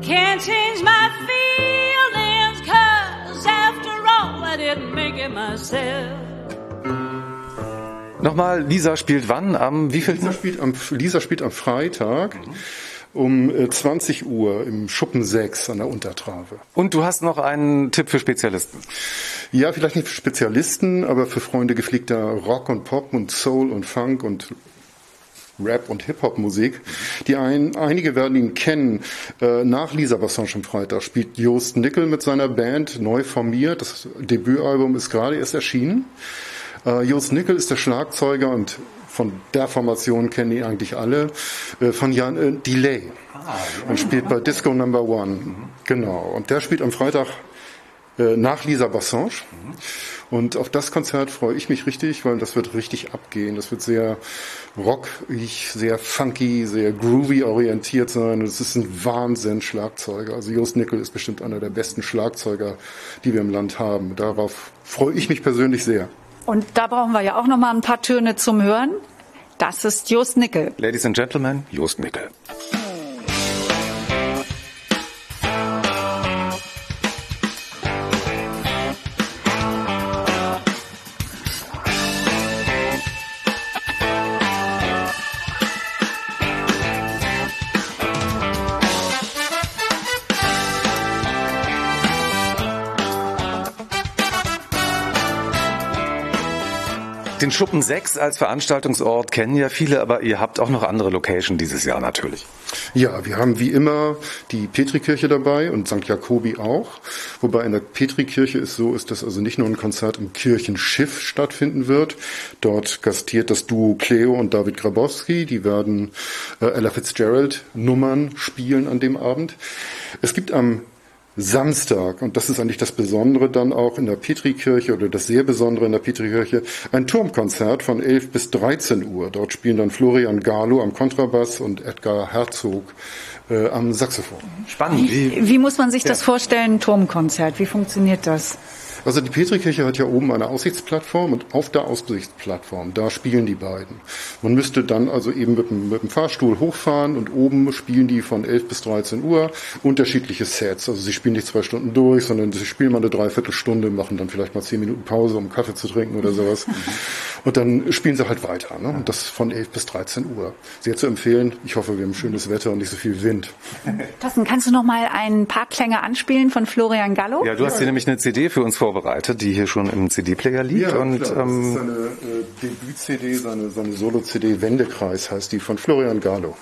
Can't change my feelings, cause after all, I didn't make it myself. Nochmal, Lisa spielt wann? Am wievielten? Lisa spielt am, Lisa spielt am Freitag. Um 20 äh, Uhr im Schuppen 6 an der Untertrave. Und du hast noch einen Tipp für Spezialisten? Ja, vielleicht nicht für Spezialisten, aber für Freunde gepflegter Rock und Pop und Soul und Funk und Rap- und Hip-Hop-Musik. Die ein, einige werden ihn kennen. Äh, nach Lisa Bassange am Freitag spielt Joost Nickel mit seiner Band neu formiert. Das Debütalbum ist gerade erst erschienen. Äh, Joost Nickel ist der Schlagzeuger und von der Formation kennen ihn eigentlich alle, äh, von Jan äh, Delay. Ah, und spielt bei Disco Number One. Mhm. Genau. Und der spielt am Freitag äh, nach Lisa Bassange. Und auf das Konzert freue ich mich richtig, weil das wird richtig abgehen. Das wird sehr rockig, sehr funky, sehr groovy orientiert sein. Es ist ein Wahnsinn-Schlagzeuger. Also Jost Nickel ist bestimmt einer der besten Schlagzeuger, die wir im Land haben. Darauf freue ich mich persönlich sehr. Und da brauchen wir ja auch noch mal ein paar Töne zum Hören. Das ist Jost Nickel. Ladies and Gentlemen, Jost Nickel. Den Schuppen 6 als Veranstaltungsort kennen ja viele, aber ihr habt auch noch andere Location dieses Jahr natürlich. Ja, wir haben wie immer die Petrikirche dabei und St. Jakobi auch. Wobei in der Petrikirche ist so, ist, dass also nicht nur ein Konzert im Kirchenschiff stattfinden wird. Dort gastiert das Duo Cleo und David Grabowski. Die werden äh, Ella Fitzgerald Nummern spielen an dem Abend. Es gibt am Samstag, und das ist eigentlich das Besondere dann auch in der Petrikirche oder das sehr Besondere in der Petrikirche, ein Turmkonzert von 11 bis 13 Uhr. Dort spielen dann Florian Galo am Kontrabass und Edgar Herzog äh, am Saxophon. Spannend. Wie, wie muss man sich das vorstellen, Turmkonzert? Wie funktioniert das? Also die Petrikirche hat ja oben eine Aussichtsplattform und auf der Aussichtsplattform, da spielen die beiden. Man müsste dann also eben mit dem, mit dem Fahrstuhl hochfahren und oben spielen die von 11 bis 13 Uhr unterschiedliche Sets. Also sie spielen nicht zwei Stunden durch, sondern sie spielen mal eine Dreiviertelstunde, machen dann vielleicht mal zehn Minuten Pause, um Kaffee zu trinken oder sowas. Und dann spielen sie halt weiter. Ne? Und das von 11 bis 13 Uhr. Sehr zu empfehlen. Ich hoffe, wir haben schönes Wetter und nicht so viel Wind. Thorsten, kannst du noch mal ein paar Klänge anspielen von Florian Gallo? Ja, du hast hier nämlich eine CD für uns vorbereitet, die hier schon im CD-Player liegt. Ja, und, klar, das ähm, ist seine äh, Debüt-CD, seine, seine Solo-CD Wendekreis heißt die von Florian Galo.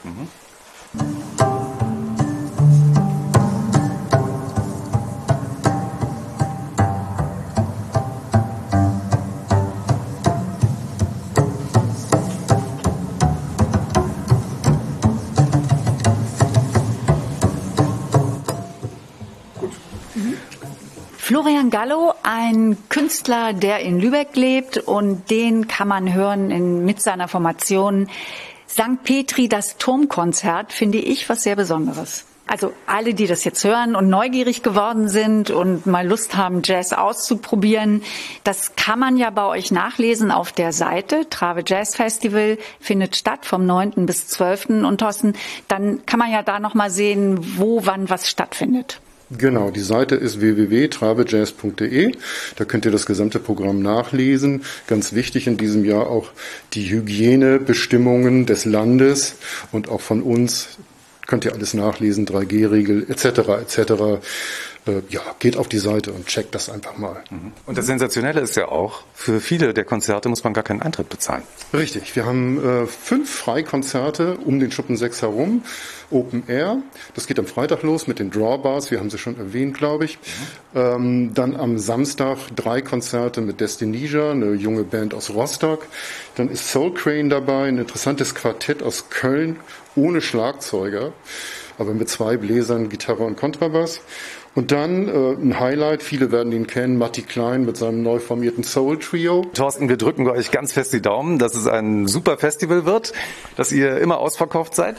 Florian Gallo, ein Künstler, der in Lübeck lebt und den kann man hören in, mit seiner Formation St. Petri, das Turmkonzert, finde ich was sehr Besonderes. Also alle, die das jetzt hören und neugierig geworden sind und mal Lust haben, Jazz auszuprobieren, das kann man ja bei euch nachlesen auf der Seite. Trave Jazz Festival findet statt vom 9. bis 12. Und Thorsten, dann kann man ja da nochmal sehen, wo, wann was stattfindet. Genau, die Seite ist www.trabejazz.de. Da könnt ihr das gesamte Programm nachlesen. Ganz wichtig in diesem Jahr auch die Hygienebestimmungen des Landes und auch von uns könnt ihr alles nachlesen, 3G-Regel etc. etc. Äh, ja, geht auf die Seite und checkt das einfach mal. und das Sensationelle ist ja auch, für viele der Konzerte muss man gar keinen Eintritt bezahlen. Richtig, wir haben äh, fünf Freikonzerte um den Schuppen 6 herum. Open Air, das geht am Freitag los mit den Drawbars, wir haben sie schon erwähnt, glaube ich. Ähm, dann am Samstag drei Konzerte mit Destinesia, eine junge Band aus Rostock. Dann ist Soul Crane dabei, ein interessantes Quartett aus Köln, ohne Schlagzeuger, aber mit zwei Bläsern, Gitarre und Kontrabass. Und dann äh, ein Highlight, viele werden ihn kennen, Matti Klein mit seinem neu formierten Soul Trio. Thorsten, wir drücken euch ganz fest die Daumen, dass es ein super Festival wird, dass ihr immer ausverkauft seid.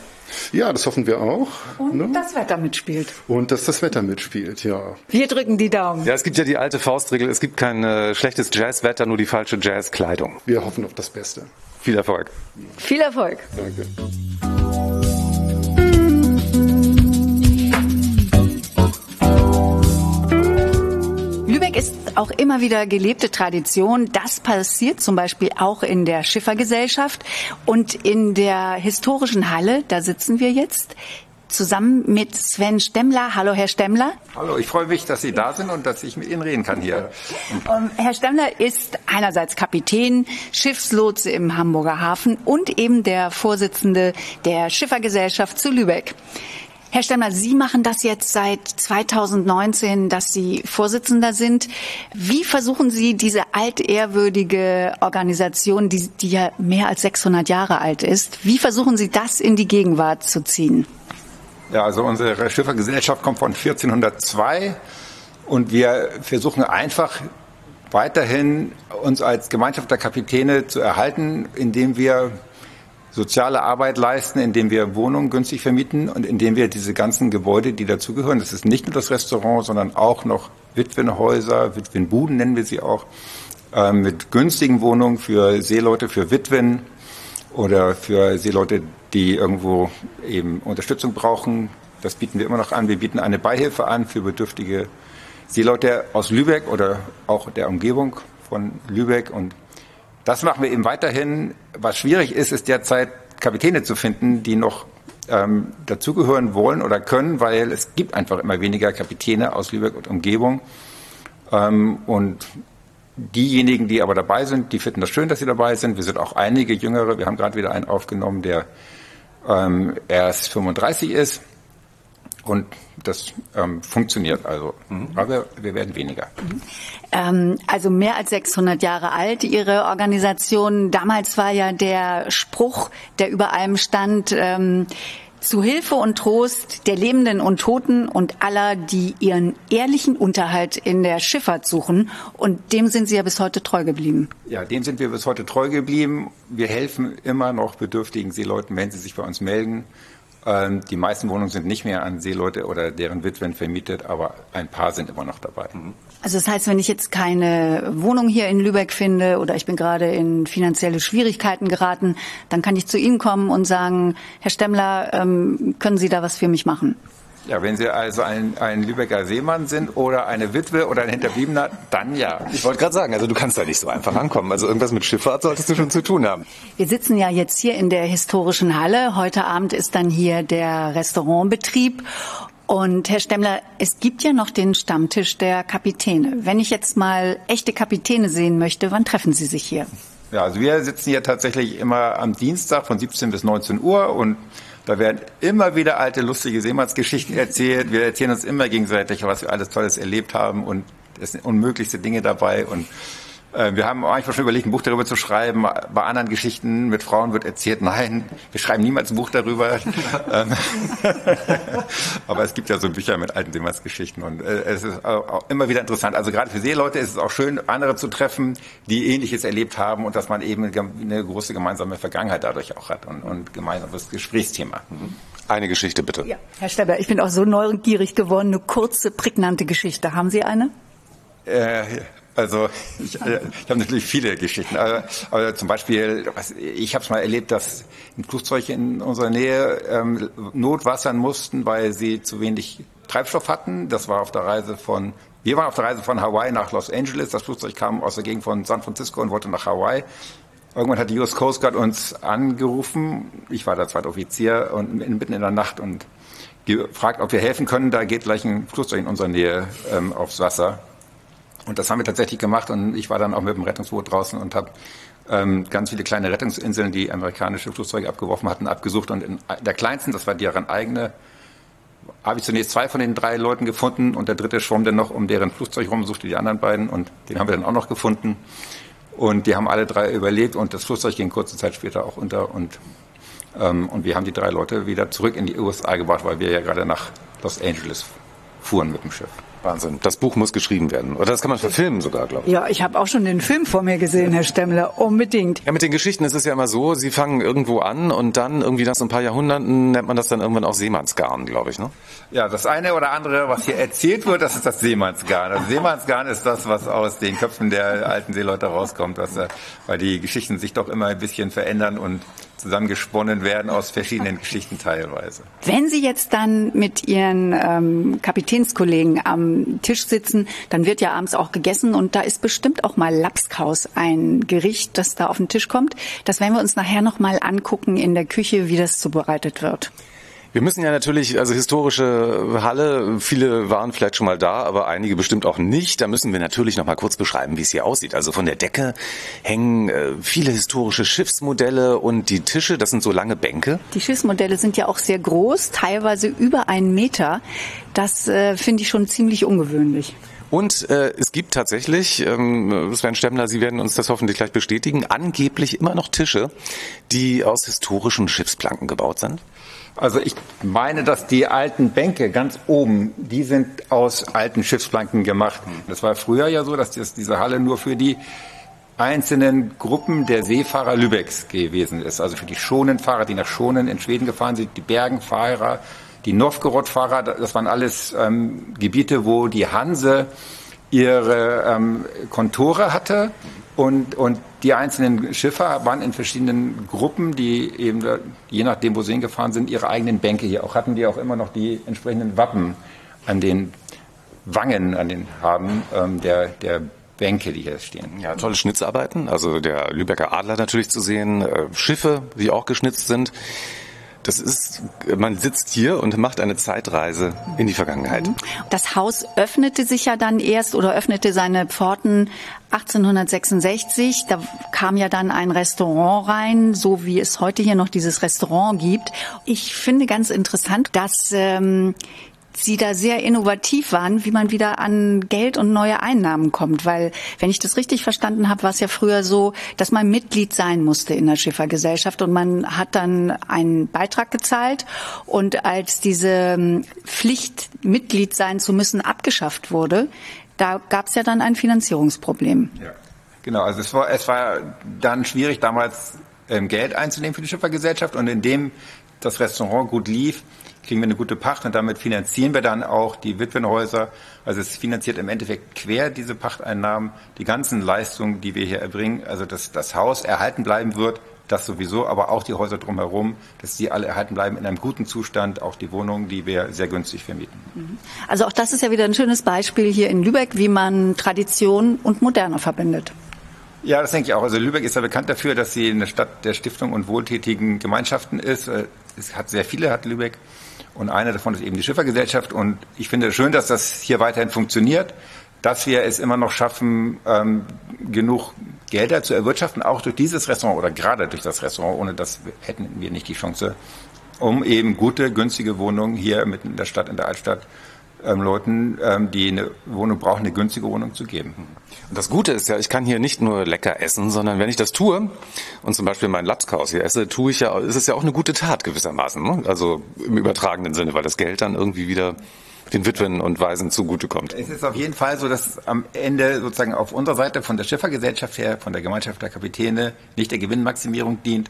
Ja, das hoffen wir auch. Und ne? das Wetter mitspielt. Und dass das Wetter mitspielt, ja. Wir drücken die Daumen. Ja, es gibt ja die alte Faustregel, es gibt kein äh, schlechtes Jazzwetter, nur die falsche Jazzkleidung. Wir hoffen auf das Beste. Viel Erfolg. Viel Erfolg. Danke. Auch immer wieder gelebte Tradition. Das passiert zum Beispiel auch in der Schiffergesellschaft und in der historischen Halle. Da sitzen wir jetzt zusammen mit Sven Stemmler. Hallo, Herr Stemmler. Hallo, ich freue mich, dass Sie da sind und dass ich mit Ihnen reden kann hier. Ähm, Herr Stemmler ist einerseits Kapitän, Schiffslotse im Hamburger Hafen und eben der Vorsitzende der Schiffergesellschaft zu Lübeck. Herr Stemmler, Sie machen das jetzt seit 2019, dass Sie Vorsitzender sind. Wie versuchen Sie diese altehrwürdige Organisation, die, die ja mehr als 600 Jahre alt ist, wie versuchen Sie das in die Gegenwart zu ziehen? Ja, also unsere Schiffergesellschaft kommt von 1402 und wir versuchen einfach weiterhin uns als Gemeinschaft der Kapitäne zu erhalten, indem wir soziale Arbeit leisten, indem wir Wohnungen günstig vermieten und indem wir diese ganzen Gebäude, die dazugehören, das ist nicht nur das Restaurant, sondern auch noch Witwenhäuser, Witwenbuden nennen wir sie auch, äh, mit günstigen Wohnungen für Seeleute, für Witwen oder für Seeleute, die irgendwo eben Unterstützung brauchen. Das bieten wir immer noch an. Wir bieten eine Beihilfe an für bedürftige Seeleute aus Lübeck oder auch der Umgebung von Lübeck und das machen wir eben weiterhin. Was schwierig ist, ist derzeit Kapitäne zu finden, die noch ähm, dazugehören wollen oder können, weil es gibt einfach immer weniger Kapitäne aus Lübeck und Umgebung. Ähm, und diejenigen, die aber dabei sind, die finden das schön, dass sie dabei sind. Wir sind auch einige Jüngere. Wir haben gerade wieder einen aufgenommen, der ähm, erst 35 ist. Und das ähm, funktioniert also. Aber wir werden weniger. Ähm, also mehr als 600 Jahre alt, Ihre Organisation. Damals war ja der Spruch, der über allem stand, ähm, Zu Hilfe und Trost der Lebenden und Toten und aller, die ihren ehrlichen Unterhalt in der Schifffahrt suchen. Und dem sind Sie ja bis heute treu geblieben. Ja, dem sind wir bis heute treu geblieben. Wir helfen immer noch bedürftigen Seeleuten, wenn sie sich bei uns melden. Ähm, die meisten Wohnungen sind nicht mehr an Seeleute oder deren Witwen vermietet, aber ein paar sind immer noch dabei. Mhm. Also das heißt, wenn ich jetzt keine Wohnung hier in Lübeck finde oder ich bin gerade in finanzielle Schwierigkeiten geraten, dann kann ich zu Ihnen kommen und sagen, Herr Stemmler, ähm, können Sie da was für mich machen? Ja, wenn Sie also ein, ein Lübecker Seemann sind oder eine Witwe oder ein Hinterbliebener, dann ja. Ich wollte gerade sagen, also du kannst da nicht so einfach ankommen. Also irgendwas mit Schifffahrt solltest du schon zu tun haben. Wir sitzen ja jetzt hier in der historischen Halle. Heute Abend ist dann hier der Restaurantbetrieb. Und Herr Stemmler, es gibt ja noch den Stammtisch der Kapitäne. Wenn ich jetzt mal echte Kapitäne sehen möchte, wann treffen Sie sich hier? Ja, also wir sitzen hier tatsächlich immer am Dienstag von 17 bis 19 Uhr und da werden immer wieder alte, lustige Seemannsgeschichten erzählt. Wir erzählen uns immer gegenseitig, was wir alles Tolles erlebt haben und es sind unmöglichste Dinge dabei und wir haben eigentlich schon überlegt, ein Buch darüber zu schreiben. Bei anderen Geschichten mit Frauen wird erzählt, nein, wir schreiben niemals ein Buch darüber. Ähm, aber es gibt ja so Bücher mit alten Seemannsgeschichten und äh, es ist auch immer wieder interessant. Also gerade für Seeleute ist es auch schön, andere zu treffen, die Ähnliches erlebt haben und dass man eben eine große gemeinsame Vergangenheit dadurch auch hat und, und gemeinsames Gesprächsthema. Mhm. Eine Geschichte bitte. Ja, Herr Steber, ich bin auch so neugierig geworden. Eine kurze, prägnante Geschichte. Haben Sie eine? Äh, also ich, äh, ich habe natürlich viele Geschichten. Aber, aber zum Beispiel, ich habe es mal erlebt, dass ein Flugzeug in unserer Nähe ähm, notwassern mussten, weil sie zu wenig Treibstoff hatten. Das war auf der Reise von, wir waren auf der Reise von Hawaii nach Los Angeles. Das Flugzeug kam aus der Gegend von San Francisco und wollte nach Hawaii. Irgendwann hat die US Coast Guard uns angerufen. Ich war der zweite Offizier und mitten in der Nacht und gefragt, ob wir helfen können. Da geht gleich ein Flugzeug in unserer Nähe ähm, aufs Wasser. Und das haben wir tatsächlich gemacht und ich war dann auch mit dem Rettungsboot draußen und habe ähm, ganz viele kleine Rettungsinseln, die amerikanische Flugzeuge abgeworfen hatten, abgesucht. Und in der kleinsten, das war deren eigene, habe ich zunächst zwei von den drei Leuten gefunden und der dritte schwamm dann noch um deren Flugzeug rum, suchte die anderen beiden und den haben wir dann auch noch gefunden. Und die haben alle drei überlebt und das Flugzeug ging kurze Zeit später auch unter und, ähm, und wir haben die drei Leute wieder zurück in die USA gebracht, weil wir ja gerade nach Los Angeles fuhren mit dem Schiff. Wahnsinn. Das Buch muss geschrieben werden. Oder das kann man verfilmen sogar, glaube ich. Ja, ich habe auch schon den Film vor mir gesehen, Herr Stemmler. Unbedingt. Ja, mit den Geschichten ist es ja immer so, sie fangen irgendwo an und dann irgendwie nach so ein paar Jahrhunderten nennt man das dann irgendwann auch Seemannsgarn, glaube ich, ne? Ja, das eine oder andere, was hier erzählt wird, das ist das Seemannsgarn. Das Seemannsgarn ist das, was aus den Köpfen der alten Seeleute rauskommt, dass, weil die Geschichten sich doch immer ein bisschen verändern und zusammengesponnen werden aus verschiedenen Geschichten teilweise. Wenn Sie jetzt dann mit Ihren ähm, Kapitänskollegen am Tisch sitzen, dann wird ja abends auch gegessen und da ist bestimmt auch mal Lapskaus ein Gericht, das da auf den Tisch kommt. Das werden wir uns nachher noch mal angucken in der Küche, wie das zubereitet wird. Wir müssen ja natürlich, also historische Halle, viele waren vielleicht schon mal da, aber einige bestimmt auch nicht. Da müssen wir natürlich noch mal kurz beschreiben, wie es hier aussieht. Also von der Decke hängen äh, viele historische Schiffsmodelle und die Tische, das sind so lange Bänke. Die Schiffsmodelle sind ja auch sehr groß, teilweise über einen Meter. Das äh, finde ich schon ziemlich ungewöhnlich. Und äh, es gibt tatsächlich, ähm, Sven Stemmler, Sie werden uns das hoffentlich gleich bestätigen, angeblich immer noch Tische, die aus historischen Schiffsplanken gebaut sind. Also ich meine, dass die alten Bänke ganz oben, die sind aus alten Schiffsplanken gemacht. Das war früher ja so, dass das, diese Halle nur für die einzelnen Gruppen der Seefahrer Lübecks gewesen ist. Also für die Schonenfahrer, die nach Schonen in Schweden gefahren sind, die Bergenfahrer, die Novgorod-Fahrer, das waren alles ähm, Gebiete, wo die Hanse ihre ähm, Kontore hatte und, und die einzelnen Schiffe waren in verschiedenen Gruppen, die eben, je nachdem, wo sie hingefahren sind, ihre eigenen Bänke hier auch hatten, die auch immer noch die entsprechenden Wappen an den Wangen an den haben ähm, der, der Bänke, die hier stehen. Ja, tolle Schnitzarbeiten. Also der Lübecker Adler natürlich zu sehen, äh, Schiffe, die auch geschnitzt sind. Das ist, man sitzt hier und macht eine Zeitreise in die Vergangenheit. Mhm. Das Haus öffnete sich ja dann erst oder öffnete seine Pforten 1866. Da kam ja dann ein Restaurant rein, so wie es heute hier noch dieses Restaurant gibt. Ich finde ganz interessant, dass ähm, Sie da sehr innovativ waren, wie man wieder an Geld und neue Einnahmen kommt. Weil, wenn ich das richtig verstanden habe, war es ja früher so, dass man Mitglied sein musste in der Schiffergesellschaft und man hat dann einen Beitrag gezahlt und als diese ähm, Pflicht, Mitglied sein zu müssen, abgeschafft wurde, da gab es ja dann ein Finanzierungsproblem. Ja. Genau, also es war, es war dann schwierig, damals ähm, Geld einzunehmen für die Schiffergesellschaft und indem das Restaurant gut lief, kriegen wir eine gute Pacht und damit finanzieren wir dann auch die Witwenhäuser. Also es finanziert im Endeffekt quer diese Pachteinnahmen, die ganzen Leistungen, die wir hier erbringen, also dass das Haus erhalten bleiben wird, das sowieso, aber auch die Häuser drumherum, dass die alle erhalten bleiben in einem guten Zustand, auch die Wohnungen, die wir sehr günstig vermieten. Mhm. Also auch das ist ja wieder ein schönes Beispiel hier in Lübeck, wie man Tradition und Moderne verbindet. Ja, das denke ich auch. Also Lübeck ist ja bekannt dafür, dass sie eine Stadt der Stiftung und wohltätigen Gemeinschaften ist. Äh, es hat sehr viele, hat Lübeck. Und eine davon ist eben die Schiffergesellschaft. Und ich finde es schön, dass das hier weiterhin funktioniert, dass wir es immer noch schaffen, ähm, genug Gelder zu erwirtschaften, auch durch dieses Restaurant oder gerade durch das Restaurant. Ohne das hätten wir nicht die Chance, um eben gute, günstige Wohnungen hier mitten in der Stadt, in der Altstadt, ähm, Leuten, ähm, die eine Wohnung brauchen, eine günstige Wohnung zu geben. Und das Gute ist ja, ich kann hier nicht nur lecker essen, sondern wenn ich das tue und zum Beispiel mein Lapskaus hier esse, tue ich ja, ist es ja auch eine gute Tat gewissermaßen. Ne? Also im übertragenen Sinne, weil das Geld dann irgendwie wieder den Witwen und Waisen zugutekommt. Es ist auf jeden Fall so, dass am Ende sozusagen auf unserer Seite von der Schiffergesellschaft her, von der Gemeinschaft der Kapitäne, nicht der Gewinnmaximierung dient.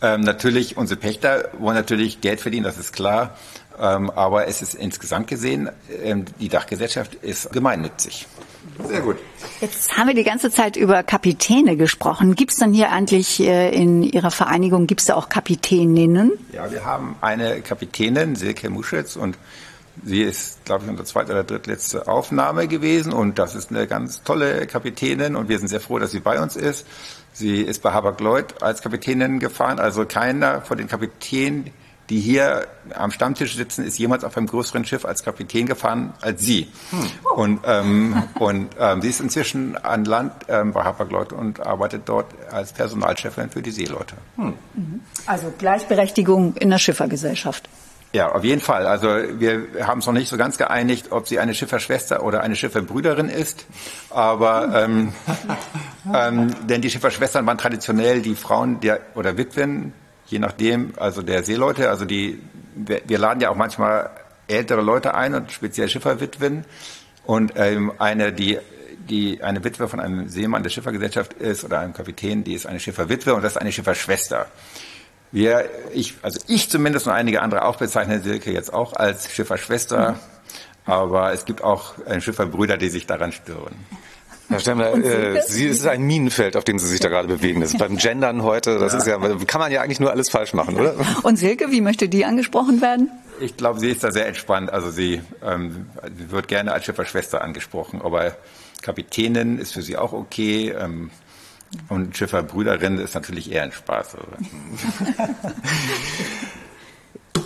Ähm, natürlich, unsere Pächter wollen natürlich Geld verdienen, das ist klar. Ähm, aber es ist insgesamt gesehen, ähm, die Dachgesellschaft ist gemeinnützig. Sehr gut. Jetzt haben wir die ganze Zeit über Kapitäne gesprochen. Gibt es dann hier eigentlich äh, in Ihrer Vereinigung, gibt es da auch Kapitäninnen? Ja, wir haben eine Kapitänin, Silke Muschitz, und sie ist, glaube ich, unsere zweite oder drittletzte Aufnahme gewesen. Und das ist eine ganz tolle Kapitänin und wir sind sehr froh, dass sie bei uns ist. Sie ist bei Habak-Lloyd als Kapitänin gefahren, also keiner von den Kapitänen, die hier am Stammtisch sitzen, ist jemals auf einem größeren Schiff als Kapitän gefahren als sie. Hm. Und, ähm, und ähm, sie ist inzwischen an Land ähm, bei Hapag-Lloyd und arbeitet dort als Personalchefin für die Seeleute. Hm. Also Gleichberechtigung in der Schiffergesellschaft. Ja, auf jeden Fall. Also wir haben es noch nicht so ganz geeinigt, ob sie eine Schifferschwester oder eine Schifferbrüderin ist. Aber ähm, ähm, denn die Schifferschwestern waren traditionell die Frauen der oder Witwen je nachdem, also der Seeleute, also die, wir, wir laden ja auch manchmal ältere Leute ein und speziell Schifferwitwen und ähm, eine, die die eine Witwe von einem Seemann der Schiffergesellschaft ist oder einem Kapitän, die ist eine Schifferwitwe und das ist eine Schifferschwester. Wir, ich, also ich zumindest und einige andere auch bezeichnen Silke jetzt auch als Schifferschwester, aber es gibt auch Schifferbrüder, die sich daran stören. Herr Stemmler, äh, Sie, es ist ein Minenfeld, auf dem Sie sich da gerade bewegen. Das ist beim Gendern heute, das ja. ist ja, kann man ja eigentlich nur alles falsch machen, oder? Und Silke, wie möchte die angesprochen werden? Ich glaube, sie ist da sehr entspannt. Also sie, ähm, wird gerne als Schifferschwester angesprochen, aber Kapitänin ist für sie auch okay. Ähm, und Schifferbrüderin ist natürlich eher ein Spaß.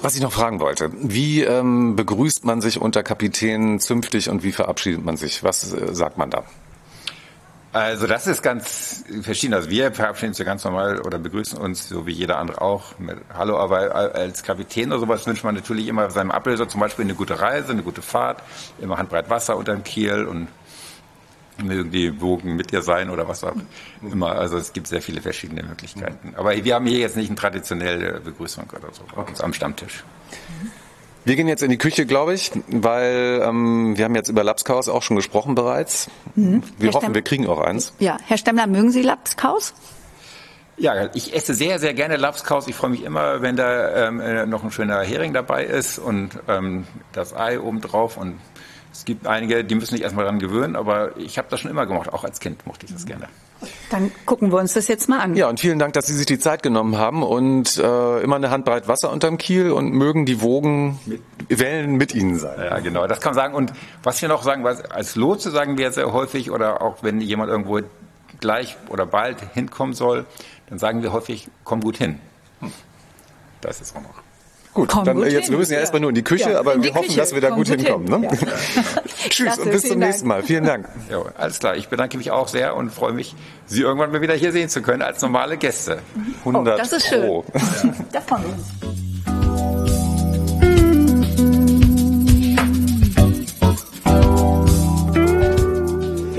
Was ich noch fragen wollte, wie ähm, begrüßt man sich unter Kapitänen zünftig und wie verabschiedet man sich? Was äh, sagt man da? Also das ist ganz verschieden. Also wir verabschieden uns ja ganz normal oder begrüßen uns, so wie jeder andere auch, mit Hallo, aber als Kapitän oder sowas wünscht man natürlich immer seinem Ablöser zum Beispiel eine gute Reise, eine gute Fahrt, immer handbreit Wasser unter dem Kiel und mögen die Wogen mit dir sein oder was auch immer. Also es gibt sehr viele verschiedene Möglichkeiten. Aber wir haben hier jetzt nicht eine traditionelle Begrüßung oder so okay. am Stammtisch. Wir gehen jetzt in die Küche, glaube ich, weil ähm, wir haben jetzt über Lapskaus auch schon gesprochen bereits. Mhm. Wir Herr hoffen, Stemm wir kriegen auch eins. Ja, Herr Stemmler, mögen Sie Lapskaus? Ja, ich esse sehr, sehr gerne Lapskaus. Ich freue mich immer, wenn da ähm, äh, noch ein schöner Hering dabei ist und ähm, das Ei oben drauf. Und es gibt einige, die müssen sich erstmal daran gewöhnen, aber ich habe das schon immer gemacht. Auch als Kind mochte ich das gerne. Dann gucken wir uns das jetzt mal an. Ja, und vielen Dank, dass Sie sich die Zeit genommen haben und äh, immer eine Handbreit Wasser unterm Kiel und mögen die Wogen mit, Wellen mit Ihnen sein. Ja, genau, das kann man sagen. Und was wir noch sagen, was als Lotse sagen wir sehr häufig oder auch wenn jemand irgendwo gleich oder bald hinkommen soll, dann sagen wir häufig, komm gut hin. Das ist auch noch. Gut, Komm dann gut jetzt, hin. wir müssen ja, ja. erstmal nur in die Küche, ja, aber wir hoffen, Küche. dass wir da gut, gut hinkommen. Hin. Ne? Ja. Tschüss Klasse, und bis zum nächsten Mal. Vielen Dank. Ja, alles klar, ich bedanke mich auch sehr und freue mich, Sie irgendwann mal wieder hier sehen zu können als normale Gäste. 100 oh, das ist Pro. schön. Ja. Davon.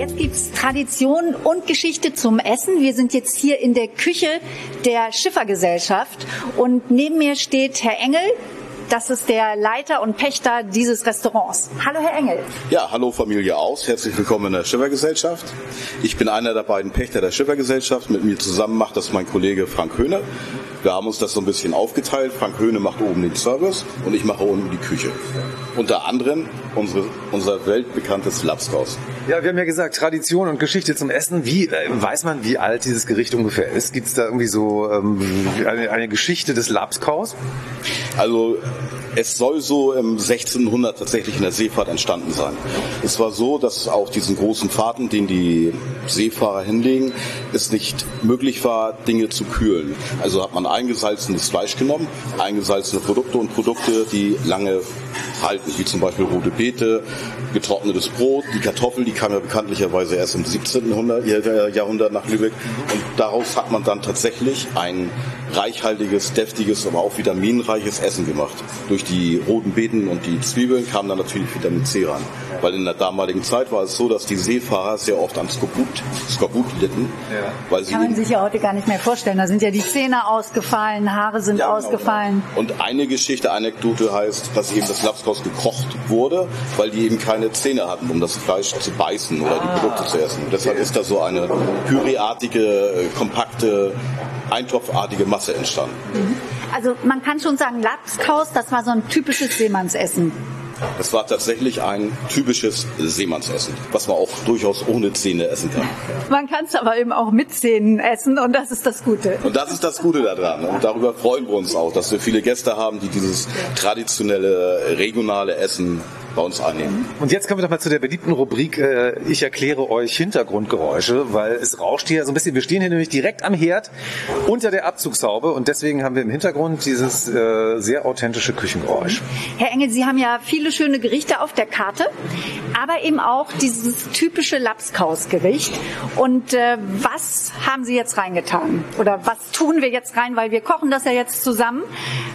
Gibt's Tradition und Geschichte zum Essen. Wir sind jetzt hier in der Küche der Schiffergesellschaft und neben mir steht Herr Engel. Das ist der Leiter und Pächter dieses Restaurants. Hallo, Herr Engel. Ja, hallo Familie Aus. Herzlich willkommen in der Schiffergesellschaft. Ich bin einer der beiden Pächter der Schiffergesellschaft. Mit mir zusammen macht das mein Kollege Frank Höhne. Wir haben uns das so ein bisschen aufgeteilt. Frank Höhne macht oben den Service und ich mache unten die Küche. Unter anderem unsere, unser weltbekanntes Lapskaus. Ja, wir haben ja gesagt, Tradition und Geschichte zum Essen. Wie äh, weiß man, wie alt dieses Gericht ungefähr ist? Gibt es da irgendwie so ähm, eine, eine Geschichte des Lapskaus? Also es soll so im 1600 tatsächlich in der Seefahrt entstanden sein. Es war so, dass auf diesen großen Fahrten, den die Seefahrer hinlegen, es nicht möglich war, Dinge zu kühlen. Also hat man eingesalzenes Fleisch genommen, eingesalzene Produkte und Produkte, die lange halten, wie zum Beispiel rote Beete, getrocknetes Brot, die Kartoffel, die kam ja bekanntlicherweise erst im 17. Jahrhundert nach Lübeck. Und daraus hat man dann tatsächlich ein reichhaltiges, deftiges, aber auch vitaminreiches Essen gemacht. Durch die roten Beeten und die Zwiebeln kam dann natürlich Vitamin C ran. Weil in der damaligen Zeit war es so, dass die Seefahrer sehr oft an Skorbut, Skorbut litten. Ja. Weil sie Kann man sich ja heute gar nicht mehr vorstellen. Da sind ja die Zähne ausgefallen, Haare sind ja, genau. ausgefallen. Und eine Geschichte, Anekdote heißt, dass eben das Lapskaus gekocht wurde, weil die eben keine Zähne hatten, um das Fleisch zu beißen oder ah. die Produkte zu essen. Und deshalb ist da so eine püreartige, kompakte, eintopfartige Masse entstanden. Mhm. Also man kann schon sagen, Lapskaus, das war so ein typisches Seemannsessen. Das war tatsächlich ein typisches Seemannsessen, was man auch durchaus ohne Zähne essen kann. Man kann es aber eben auch mit Zähnen essen und das ist das Gute. Und das ist das Gute daran. Und darüber freuen wir uns auch, dass wir viele Gäste haben, die dieses traditionelle, regionale Essen bei uns einnehmen. Und jetzt kommen wir doch mal zu der beliebten Rubrik, äh, ich erkläre euch Hintergrundgeräusche, weil es rauscht hier so ein bisschen. Wir stehen hier nämlich direkt am Herd unter der Abzugshaube und deswegen haben wir im Hintergrund dieses äh, sehr authentische Küchengeräusch. Herr Engel, Sie haben ja viele schöne Gerichte auf der Karte, aber eben auch dieses typische Lapskausgericht. Und äh, was haben Sie jetzt reingetan? Oder was tun wir jetzt rein? Weil wir kochen das ja jetzt zusammen.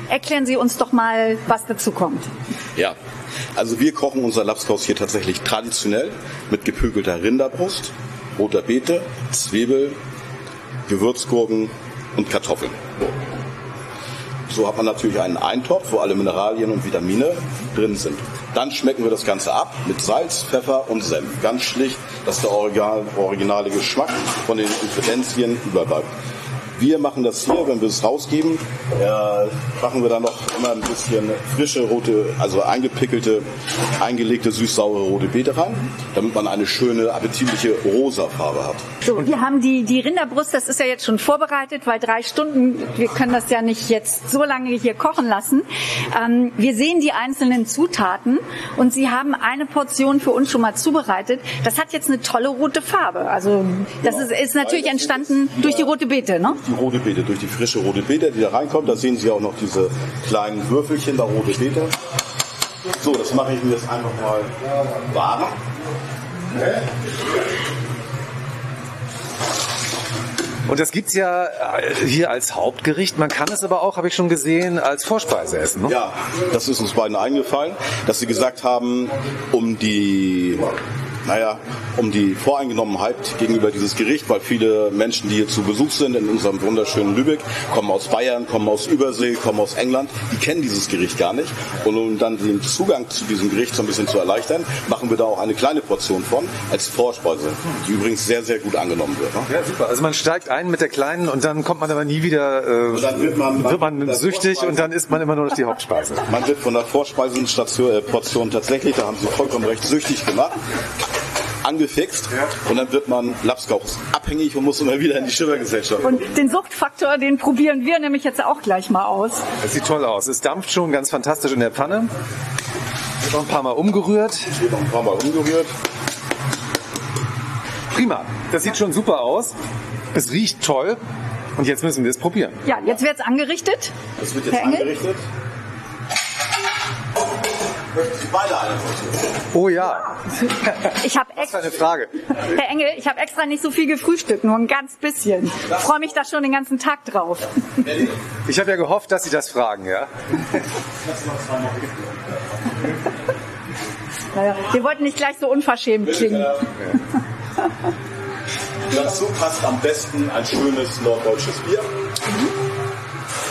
Erklären Sie uns doch mal, was dazu kommt. Ja, also wir kochen unser Lapskaus hier tatsächlich traditionell mit gepökelter Rinderbrust, roter Beete, Zwiebel, Gewürzgurken und Kartoffeln. So hat man natürlich einen Eintopf, wo alle Mineralien und Vitamine drin sind. Dann schmecken wir das Ganze ab mit Salz, Pfeffer und Senf. Ganz schlicht, dass der originale Geschmack von den Ingredienzien überbleibt. Wir machen das hier, wenn wir es rausgeben, äh, machen wir dann noch immer ein bisschen frische rote, also eingepickelte, eingelegte süß-saure rote Beete rein, damit man eine schöne, appetitliche rosa Farbe hat. So, wir haben die, die Rinderbrust, das ist ja jetzt schon vorbereitet, weil drei Stunden, wir können das ja nicht jetzt so lange hier kochen lassen. Ähm, wir sehen die einzelnen Zutaten und Sie haben eine Portion für uns schon mal zubereitet. Das hat jetzt eine tolle rote Farbe. Also das ja, ist, ist natürlich entstanden durch die rote Beete, ne? Die rote Beete, durch die frische rote Beete, die da reinkommt. Da sehen Sie auch noch diese kleinen Würfelchen, da rote Beete. So, das mache ich mir jetzt einfach mal warm. Und das gibt es ja äh, hier als Hauptgericht. Man kann es aber auch, habe ich schon gesehen, als Vorspeise essen. Ne? Ja, das ist uns beiden eingefallen, dass sie gesagt haben, um die naja, um die Voreingenommenheit gegenüber dieses Gericht, weil viele Menschen, die hier zu Besuch sind in unserem wunderschönen Lübeck, kommen aus Bayern, kommen aus Übersee, kommen aus England, die kennen dieses Gericht gar nicht. Und um dann den Zugang zu diesem Gericht so ein bisschen zu erleichtern, machen wir da auch eine kleine Portion von als Vorspeise, die übrigens sehr, sehr gut angenommen wird. Ne? Ja, super. Also man steigt ein mit der kleinen und dann kommt man aber nie wieder, äh, dann wird man, wird man süchtig und dann isst man immer nur noch die Hauptspeise. Man wird von der Vorspeisenportion äh, tatsächlich, da haben Sie vollkommen recht, süchtig gemacht angefixt und dann wird man Lapskaus abhängig und muss immer wieder in die Schimmergesellschaft. Und den Suchtfaktor, den probieren wir nämlich jetzt auch gleich mal aus. Es sieht toll aus. Es dampft schon ganz fantastisch in der Pfanne. Wird noch ein paar Mal umgerührt. Wird noch ein paar Mal umgerührt. Prima. Das sieht schon super aus. Es riecht toll. Und jetzt müssen wir es probieren. Ja, jetzt wird es angerichtet. Es wird jetzt Herr angerichtet. Sie beide eine Oh ja. Ich habe extra. eine Frage. Herr Engel, ich habe extra nicht so viel gefrühstückt, nur ein ganz bisschen. Ich freue mich da schon den ganzen Tag drauf. Ich habe ja gehofft, dass Sie das fragen, ja. Naja, wir wollten nicht gleich so unverschämt klingen. Dazu passt am besten ein schönes norddeutsches Bier.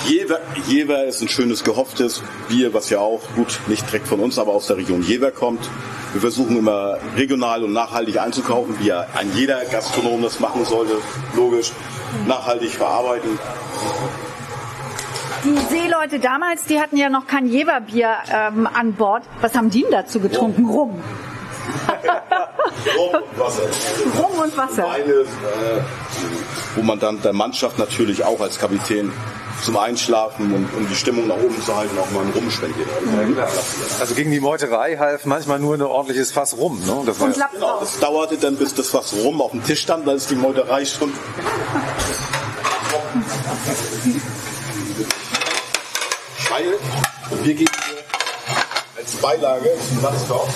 Jever, Jever ist ein schönes gehofftes Bier, was ja auch gut nicht direkt von uns, aber aus der Region Jever kommt. Wir versuchen immer regional und nachhaltig einzukaufen, wie ja ein jeder Gastronom das machen sollte. Logisch, nachhaltig verarbeiten. Die Seeleute damals, die hatten ja noch kein Jeverbier ähm, an Bord. Was haben die denn dazu getrunken? Rum. Rum und Wasser. Rum und Wasser. Weine, äh, wo man dann der Mannschaft natürlich auch als Kapitän zum Einschlafen und um die Stimmung nach oben zu halten, auch mal einen Rum spendiert. Also gegen die Meuterei half manchmal nur ein ordentliches Fass rum. Ne? Das war Und Genau, Lapskaus. das dauerte dann, bis das was rum auf dem Tisch stand, dann ist die Meuterei schon. Weil, und wir geben hier als Beilage zum Lapskaus.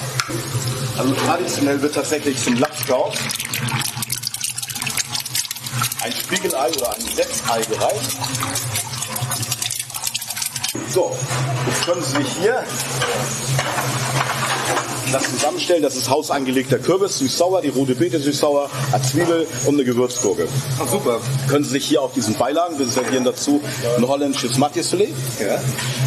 Also traditionell wird tatsächlich zum Lapskaus ein Spiegelei oder ein Setzei gereicht. So, jetzt können Sie sich hier das zusammenstellen. Das ist hausangelegter Kürbis, süß-sauer, die rote Beete süß-sauer, eine Zwiebel und eine Gewürzgurke. Ach, super. Können Sie sich hier auf diesen Beilagen, wir servieren dazu ein holländisches Matjesfilet. Ja.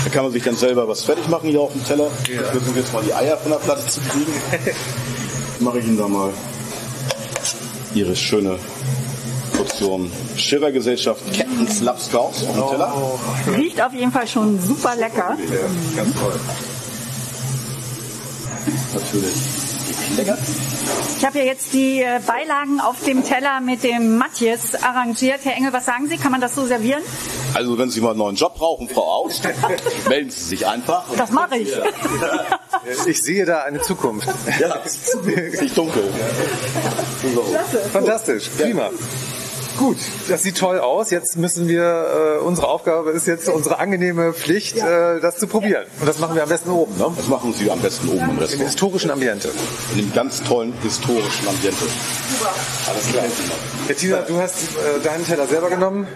Da kann man sich dann selber was fertig machen hier auf dem Teller. Wir versuchen jetzt mal die Eier von der Platte zu kriegen. Mache ich Ihnen da mal Ihre schöne Portion Schirrer-Gesellschaft Captain's Lapskaus auf dem Teller. Riecht auf jeden Fall schon super lecker. Ganz toll. Natürlich. Lecker. Ich habe ja jetzt die äh, Beilagen auf dem Teller mit dem Matjes arrangiert. Herr Engel, was sagen Sie? Kann man das so servieren? Also wenn Sie mal einen neuen Job brauchen, Frau Aust, melden Sie sich einfach. Das mache ich. Ich sehe da eine Zukunft. Ja, ist nicht dunkel. Fantastisch, prima. Gut, das sieht toll aus. Jetzt müssen wir, äh, unsere Aufgabe ist jetzt unsere angenehme Pflicht, äh, das zu probieren. Und das machen wir am besten oben, ne? Das machen Sie am besten oben im Im Restaurant. historischen Ambiente. In dem ganz tollen historischen Ambiente. Alles klar. Bettina, du hast äh, deinen Teller selber genommen.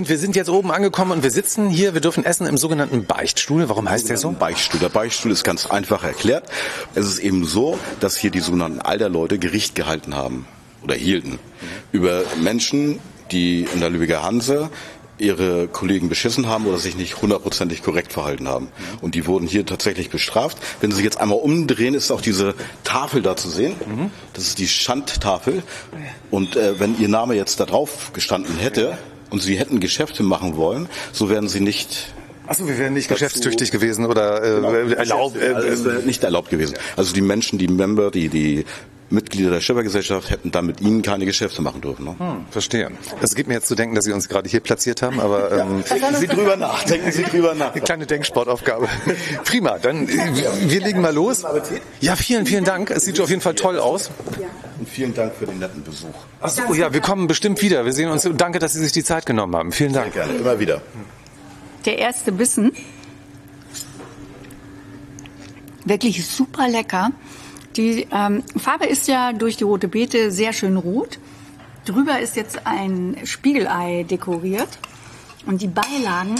Und wir sind jetzt oben angekommen und wir sitzen hier, wir dürfen essen im sogenannten Beichtstuhl. Warum heißt der so? Beichtstuhl. Der Beichtstuhl ist ganz einfach erklärt. Es ist eben so, dass hier die sogenannten Alderleute Gericht gehalten haben oder hielten über Menschen, die in der Lübecker Hanse ihre Kollegen beschissen haben oder sich nicht hundertprozentig korrekt verhalten haben. Und die wurden hier tatsächlich bestraft. Wenn Sie sich jetzt einmal umdrehen, ist auch diese Tafel da zu sehen. Das ist die Schandtafel. Und äh, wenn Ihr Name jetzt da drauf gestanden hätte und Sie hätten Geschäfte machen wollen, so wären Sie nicht Achso, wir wären nicht geschäftstüchtig gewesen oder äh, erlaubt. Äh, also nicht erlaubt gewesen. Also die Menschen, die Member, die, die Mitglieder der Schiffergesellschaft hätten dann mit ihnen keine Geschäfte machen dürfen. Ne? hm, verstehe. Es gibt mir jetzt zu denken, dass Sie uns gerade hier platziert haben, aber ähm, Denken Sie drüber nach. Denken Sie drüber nach. Eine kleine Denksportaufgabe. Prima, dann äh, wir legen mal los. Ja, vielen, vielen Dank. Es sieht auf jeden Fall toll aus. Und vielen Dank für den netten Besuch. Ach so, ja, wir kommen bestimmt wieder. Wir sehen uns. und Danke, dass Sie sich die Zeit genommen haben. Vielen Dank. Gerne, immer wieder. Der erste Bissen. Wirklich super lecker. Die ähm, Farbe ist ja durch die rote Beete sehr schön rot. Drüber ist jetzt ein Spiegelei dekoriert. Und die Beilagen,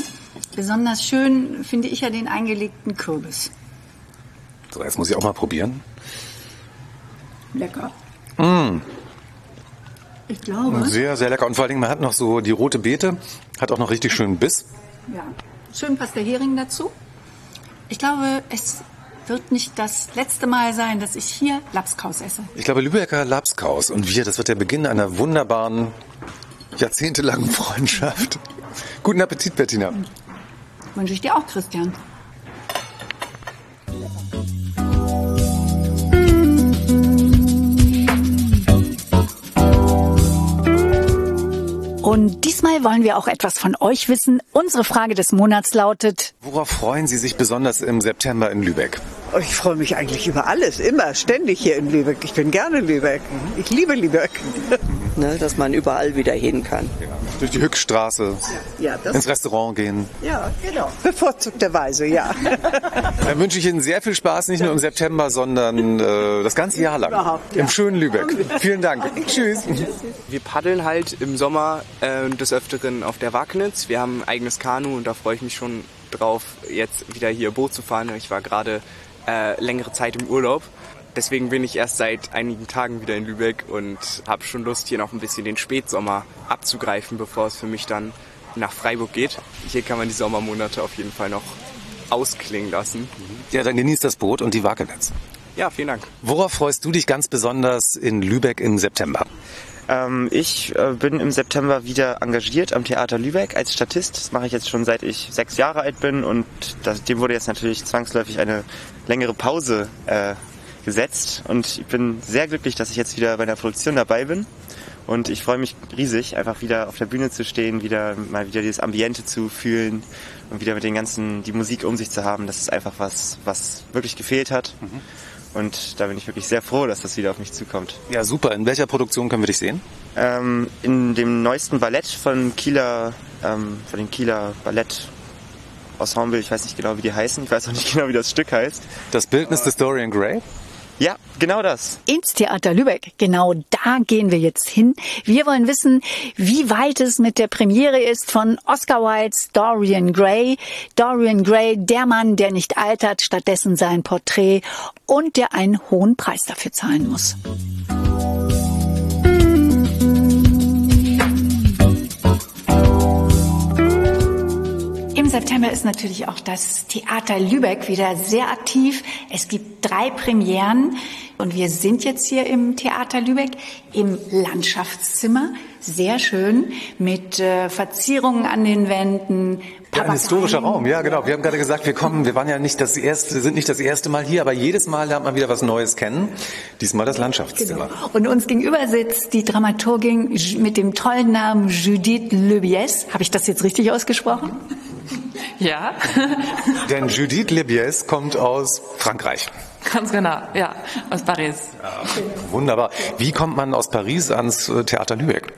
besonders schön finde ich ja den eingelegten Kürbis. So, jetzt muss ich auch mal probieren. Lecker. Mm. Ich glaube, Sehr, sehr lecker. Und vor allen Dingen, man hat noch so die rote Beete, hat auch noch richtig schönen Biss. ja. Schön passt der Hering dazu. Ich glaube, es wird nicht das letzte Mal sein, dass ich hier Lapskaus esse. Ich glaube, Lübecker Lapskaus und wir, das wird der Beginn einer wunderbaren, jahrzehntelangen Freundschaft. Guten Appetit, Bettina. Wünsche ich dir auch, Christian. Und diesmal wollen wir auch etwas von euch wissen. Unsere Frage des Monats lautet, Worauf freuen Sie sich besonders im September in Lübeck? Oh, Ich freue mich eigentlich über alles, immer, ständig hier in Lübeck. Ich bin gerne Lübeck. Ich liebe Lübeck. ne? dass man überall wieder hin kann. Ja. Durch die Hückstraße, ja, ins Restaurant gehen. Ja, genau. Bevorzugterweise, ja. Dann wünsche ich Ihnen sehr viel Spaß, nicht nur im September, sondern äh, das ganze Jahr lang. Überhaupt, ja. Im schönen Lübeck. Vielen Dank. Tschüss. Wir paddeln halt im Sommer äh, des Öfteren auf der Wagnitz. Wir haben ein eigenes Kanu und da freue ich mich schon drauf, jetzt wieder hier Boot zu fahren. Ich war gerade äh, längere Zeit im Urlaub. Deswegen bin ich erst seit einigen Tagen wieder in Lübeck und habe schon Lust, hier noch ein bisschen den Spätsommer abzugreifen, bevor es für mich dann nach Freiburg geht. Hier kann man die Sommermonate auf jeden Fall noch ausklingen lassen. Ja, dann genießt das Boot und die Wagenetz. Ja, vielen Dank. Worauf freust du dich ganz besonders in Lübeck im September? Ähm, ich äh, bin im September wieder engagiert am Theater Lübeck als Statist. Das mache ich jetzt schon seit ich sechs Jahre alt bin und das, dem wurde jetzt natürlich zwangsläufig eine längere Pause äh, gesetzt und ich bin sehr glücklich, dass ich jetzt wieder bei der Produktion dabei bin. Und ich freue mich riesig, einfach wieder auf der Bühne zu stehen, wieder mal wieder dieses Ambiente zu fühlen und wieder mit den ganzen, die Musik um sich zu haben. Das ist einfach was, was wirklich gefehlt hat. Mhm. Und da bin ich wirklich sehr froh, dass das wieder auf mich zukommt. Ja, super. In welcher Produktion können wir dich sehen? Ähm, in dem neuesten Ballett von Kieler, ähm, von den Kieler Ballett Ensemble. Ich weiß nicht genau, wie die heißen. Ich weiß auch nicht genau, wie das Stück heißt. Das Bildnis des Dorian Gray? Ja, genau das. Ins Theater Lübeck. Genau da gehen wir jetzt hin. Wir wollen wissen, wie weit es mit der Premiere ist von Oscar Wildes Dorian Gray. Dorian Gray, der Mann, der nicht altert, stattdessen sein Porträt und der einen hohen Preis dafür zahlen muss. September ist natürlich auch das Theater Lübeck wieder sehr aktiv. Es gibt drei Premieren und wir sind jetzt hier im Theater Lübeck im Landschaftszimmer. Sehr schön mit äh, Verzierungen an den Wänden. Ja, ein historischer Raum, ja genau. Wir haben gerade gesagt, wir kommen, wir waren ja nicht das erste, sind nicht das erste Mal hier, aber jedes Mal lernt man wieder was Neues kennen. Diesmal das Landschaftszimmer. Genau. Und uns gegenüber sitzt die Dramaturgin mit dem tollen Namen Judith Lebies. Habe ich das jetzt richtig ausgesprochen? Ja. Denn Judith Lebies kommt aus Frankreich. Ganz genau, ja, aus Paris. Ja, wunderbar. Wie kommt man aus Paris ans äh, Theater Lübeck?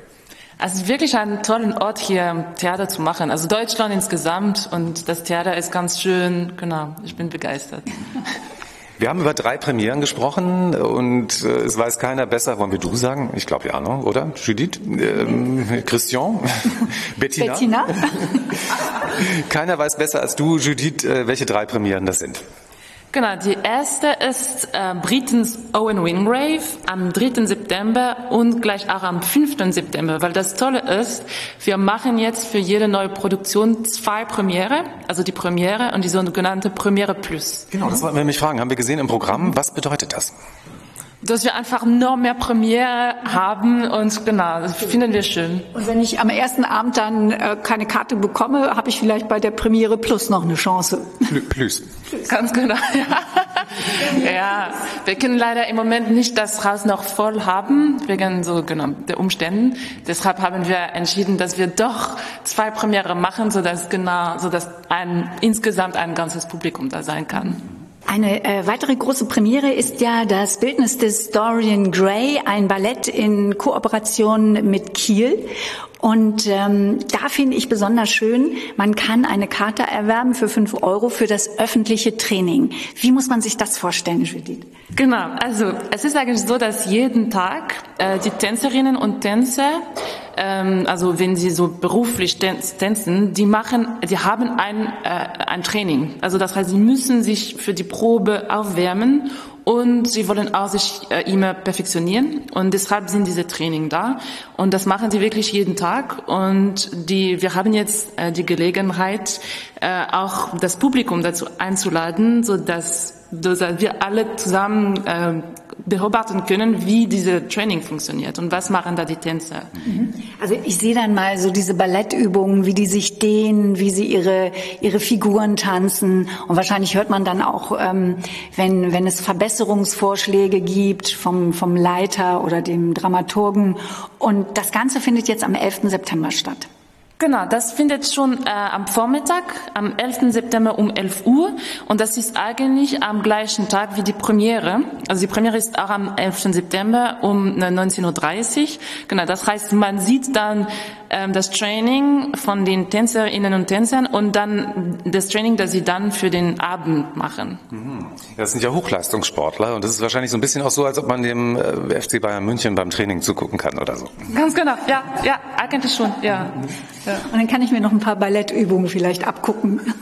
Also wirklich einen tollen Ort hier Theater zu machen. Also Deutschland insgesamt und das Theater ist ganz schön. Genau, ich bin begeistert. Wir haben über drei Premieren gesprochen und äh, es weiß keiner besser. Wollen wir du sagen? Ich glaube ja, ne? oder? Judith? Ähm, Christian? Bettina? Bettina? keiner weiß besser als du, Judith, äh, welche drei Premieren das sind. Genau, die erste ist äh, Britens Owen Wingrave am 3. September und gleich auch am 5. September, weil das Tolle ist, wir machen jetzt für jede neue Produktion zwei Premiere, also die Premiere und die sogenannte Premiere Plus. Genau, das wollten wir mich fragen. Haben wir gesehen im Programm, was bedeutet das? Dass wir einfach noch mehr Premiere haben und genau, das finden wir schön. Und wenn ich am ersten Abend dann äh, keine Karte bekomme, habe ich vielleicht bei der Premiere Plus noch eine Chance. Plus. Ganz genau, ja. ja. Wir können leider im Moment nicht das Haus noch voll haben, wegen so genau der Umständen. Deshalb haben wir entschieden, dass wir doch zwei Premiere machen, sodass genau, sodass ein, insgesamt ein ganzes Publikum da sein kann. Eine äh, weitere große Premiere ist ja das Bildnis des Dorian Gray, ein Ballett in Kooperation mit Kiel. Und ähm, da finde ich besonders schön, man kann eine Karte erwerben für fünf Euro für das öffentliche Training. Wie muss man sich das vorstellen, Judith? Genau, also es ist eigentlich so, dass jeden Tag äh, die Tänzerinnen und Tänzer, ähm, also wenn sie so beruflich tänzen, die machen, die haben ein, äh, ein Training. Also das heißt, sie müssen sich für die Probe aufwärmen und sie wollen auch sich äh, immer perfektionieren. Und deshalb sind diese Training da. Und das machen sie wirklich jeden Tag. Und die wir haben jetzt äh, die Gelegenheit äh, auch das Publikum dazu einzuladen, so dass wir alle zusammen äh, beobachten können, wie diese Training funktioniert und was machen da die Tänzer. Mhm. Also ich sehe dann mal so diese Ballettübungen, wie die sich dehnen, wie sie ihre ihre Figuren tanzen und wahrscheinlich hört man dann auch, ähm, wenn wenn es Verbesserungsvorschläge gibt vom vom Leiter oder dem Dramaturgen und das Ganze findet jetzt am 11. September statt. Genau, das findet schon äh, am Vormittag, am 11. September um 11 Uhr und das ist eigentlich am gleichen Tag wie die Premiere. Also die Premiere ist auch am 11. September um 19.30 Uhr. Genau, das heißt, man sieht dann das Training von den Tänzerinnen und Tänzern und dann das Training, das sie dann für den Abend machen. Mhm. Das sind ja Hochleistungssportler und das ist wahrscheinlich so ein bisschen auch so, als ob man dem äh, FC Bayern München beim Training zugucken kann oder so. Ganz genau, ja, ja, eigentlich schon, ja. ja. Und dann kann ich mir noch ein paar Ballettübungen vielleicht abgucken.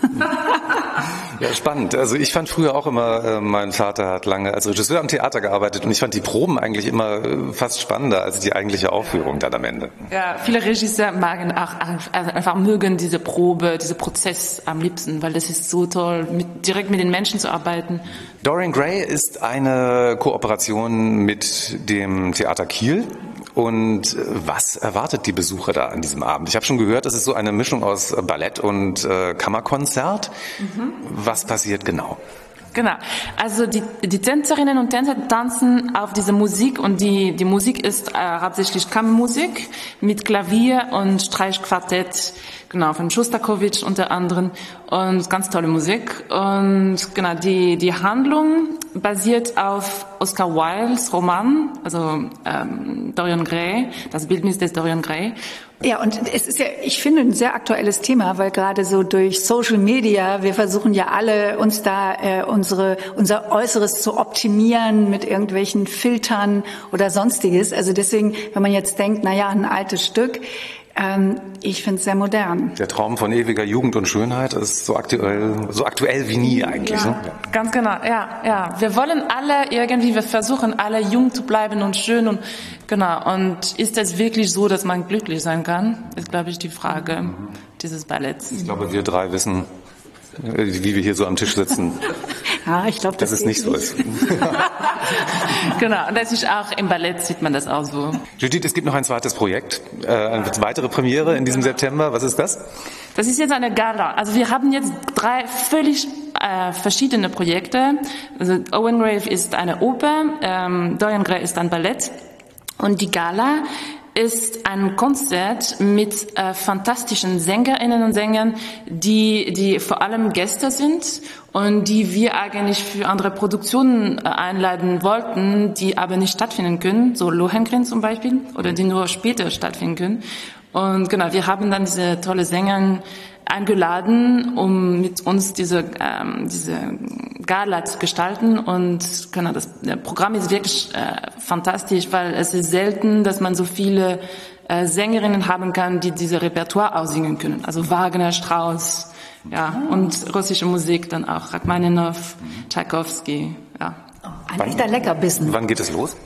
Ja, spannend. Also ich fand früher auch immer, äh, mein Vater hat lange als Regisseur am Theater gearbeitet und ich fand die Proben eigentlich immer äh, fast spannender als die eigentliche Aufführung dann am Ende. Ja, viele Regisseure magen auch also einfach mögen diese Probe, diese Prozess am liebsten, weil das ist so toll, mit, direkt mit den Menschen zu arbeiten. Dorian Gray ist eine Kooperation mit dem Theater Kiel. Und äh, was erwartet die Besucher da an diesem Abend? Ich habe schon gehört, es ist so eine Mischung aus Ballett und äh, Kammerkonzert. Mhm. Was passiert genau? Genau. Also die, die Tänzerinnen und Tänzer tanzen auf diese Musik und die, die Musik ist äh, hauptsächlich Kammermusik mit Klavier und Streichquartett, genau, von Schostakowitsch unter anderem und ganz tolle Musik. Und genau, die, die Handlung basiert auf Oscar Wildes Roman, also ähm, Dorian Gray, das Bildnis des Dorian Gray. Ja, und es ist ja, ich finde, ein sehr aktuelles Thema, weil gerade so durch Social Media, wir versuchen ja alle, uns da äh, unsere, unser Äußeres zu optimieren mit irgendwelchen Filtern oder sonstiges. Also deswegen, wenn man jetzt denkt, na ja, ein altes Stück, ähm, ich finde es sehr modern. Der Traum von ewiger Jugend und Schönheit ist so aktuell, so aktuell wie nie eigentlich. Ja, ne? Ganz genau, ja, ja. Wir wollen alle irgendwie, wir versuchen alle jung zu bleiben und schön und genau. Und ist es wirklich so, dass man glücklich sein kann? Ist, glaube ich, die Frage dieses Balletts. Ich glaube, wir drei wissen, wie wir hier so am Tisch sitzen. ja, ich glaube, das dass es nicht so ist. genau, und das ist auch im Ballett sieht man das auch so. Judith, es gibt noch ein zweites Projekt, äh, eine weitere Premiere in diesem September. Was ist das? Das ist jetzt eine Gala. Also wir haben jetzt drei völlig äh, verschiedene Projekte. Also Owen Grave ist eine Oper, ähm, Dorian Gray ist ein Ballett und die Gala ist ein Konzert mit äh, fantastischen Sängerinnen und Sängern, die, die vor allem Gäste sind und die wir eigentlich für andere Produktionen äh, einladen wollten, die aber nicht stattfinden können, so Lohengrin zum Beispiel, oder die nur später stattfinden können. Und genau, wir haben dann diese tolle Sänger eingeladen, um mit uns diese, ähm, diese Gala zu gestalten. Und genau, das Programm ist wirklich äh, fantastisch, weil es ist selten, dass man so viele äh, Sängerinnen haben kann, die diese Repertoire aussingen können. Also Wagner, Strauss, ja, und russische Musik dann auch, Rachmaninoff, Tchaikovsky, ja. Ein echter Leckerbissen. Wann geht es los?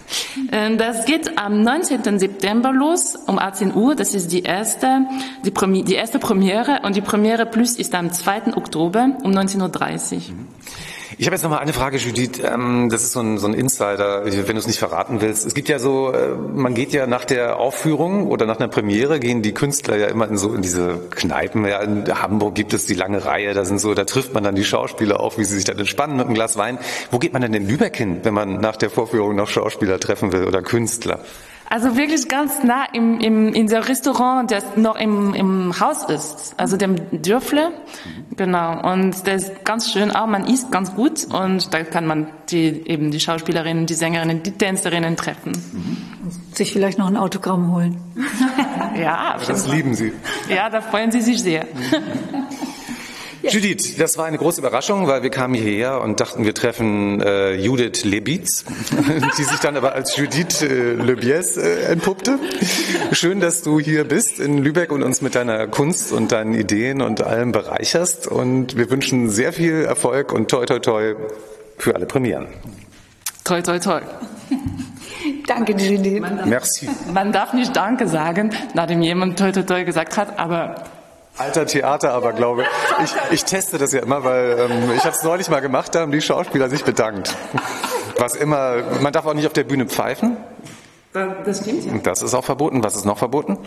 Ähm, das geht am 19. September los, um 18 Uhr. Das ist die erste, die, Premi die erste Premiere. Und die Premiere Plus ist am 2. Oktober um 19.30 Uhr. Mhm. Ich habe jetzt noch mal eine Frage, Judith. Ähm, das ist so ein, so ein Insider, wenn du es nicht verraten willst. Es gibt ja so, äh, man geht ja nach der Aufführung oder nach einer Premiere gehen die Künstler ja immer in so in diese Kneipen. Ja, in Hamburg gibt es die lange Reihe. Da sind so, da trifft man dann die Schauspieler auch, wie sie sich dann entspannen mit einem Glas Wein. Wo geht man denn in Lübeck hin, wenn man nach der Vorführung noch Schauspieler treffen will oder Künstler? Also wirklich ganz nah im, im, in der Restaurant, das noch im, im Haus ist, also dem Dürfle. Genau. Und der ist ganz schön auch, man isst ganz gut und da kann man die, eben die Schauspielerinnen, die Sängerinnen, die Tänzerinnen treffen. Sich vielleicht noch ein Autogramm holen. ja. Das lieben Sie. Ja, da freuen Sie sich sehr. Judith, das war eine große Überraschung, weil wir kamen hierher und dachten, wir treffen äh, Judith Lebitz, die sich dann aber als Judith äh, Lebies äh, entpuppte. Schön, dass du hier bist in Lübeck und uns mit deiner Kunst und deinen Ideen und allem bereicherst. Und wir wünschen sehr viel Erfolg und toi toi toi für alle Premieren. Toi toi toi. Danke, Judith. Merci. Man darf nicht Danke sagen, nachdem jemand toi toi toi gesagt hat, aber Alter Theater, aber glaube ich, ich teste das ja immer, weil ähm, ich habe es neulich mal gemacht, da haben die Schauspieler sich bedankt. Was immer, man darf auch nicht auf der Bühne pfeifen. Das stimmt ja. Das ist auch verboten. Was ist noch verboten?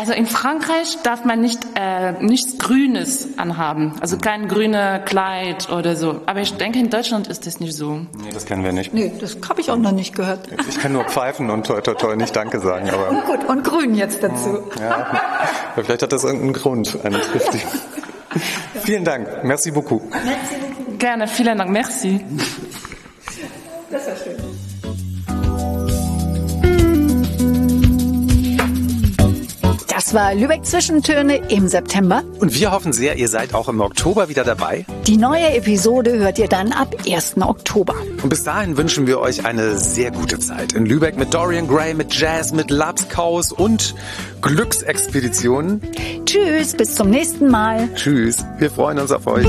Also in Frankreich darf man nicht äh, nichts Grünes anhaben, also kein grünes Kleid oder so. Aber ich denke, in Deutschland ist das nicht so. Nee, das kennen wir nicht. Nee, das habe ich auch noch nicht gehört. Ich kann nur pfeifen und toi toi toi nicht Danke sagen. Aber Und gut, und grün jetzt dazu. ja, vielleicht hat das irgendeinen Grund, einen triftigen. Vielen Dank. Merci beaucoup. Gerne, vielen Dank, merci. Das war schön. Das war Lübeck Zwischentöne im September. Und wir hoffen sehr, ihr seid auch im Oktober wieder dabei. Die neue Episode hört ihr dann ab 1. Oktober. Und bis dahin wünschen wir euch eine sehr gute Zeit in Lübeck mit Dorian Gray, mit Jazz, mit Lapskaus und Glücksexpeditionen. Tschüss, bis zum nächsten Mal. Tschüss, wir freuen uns auf euch.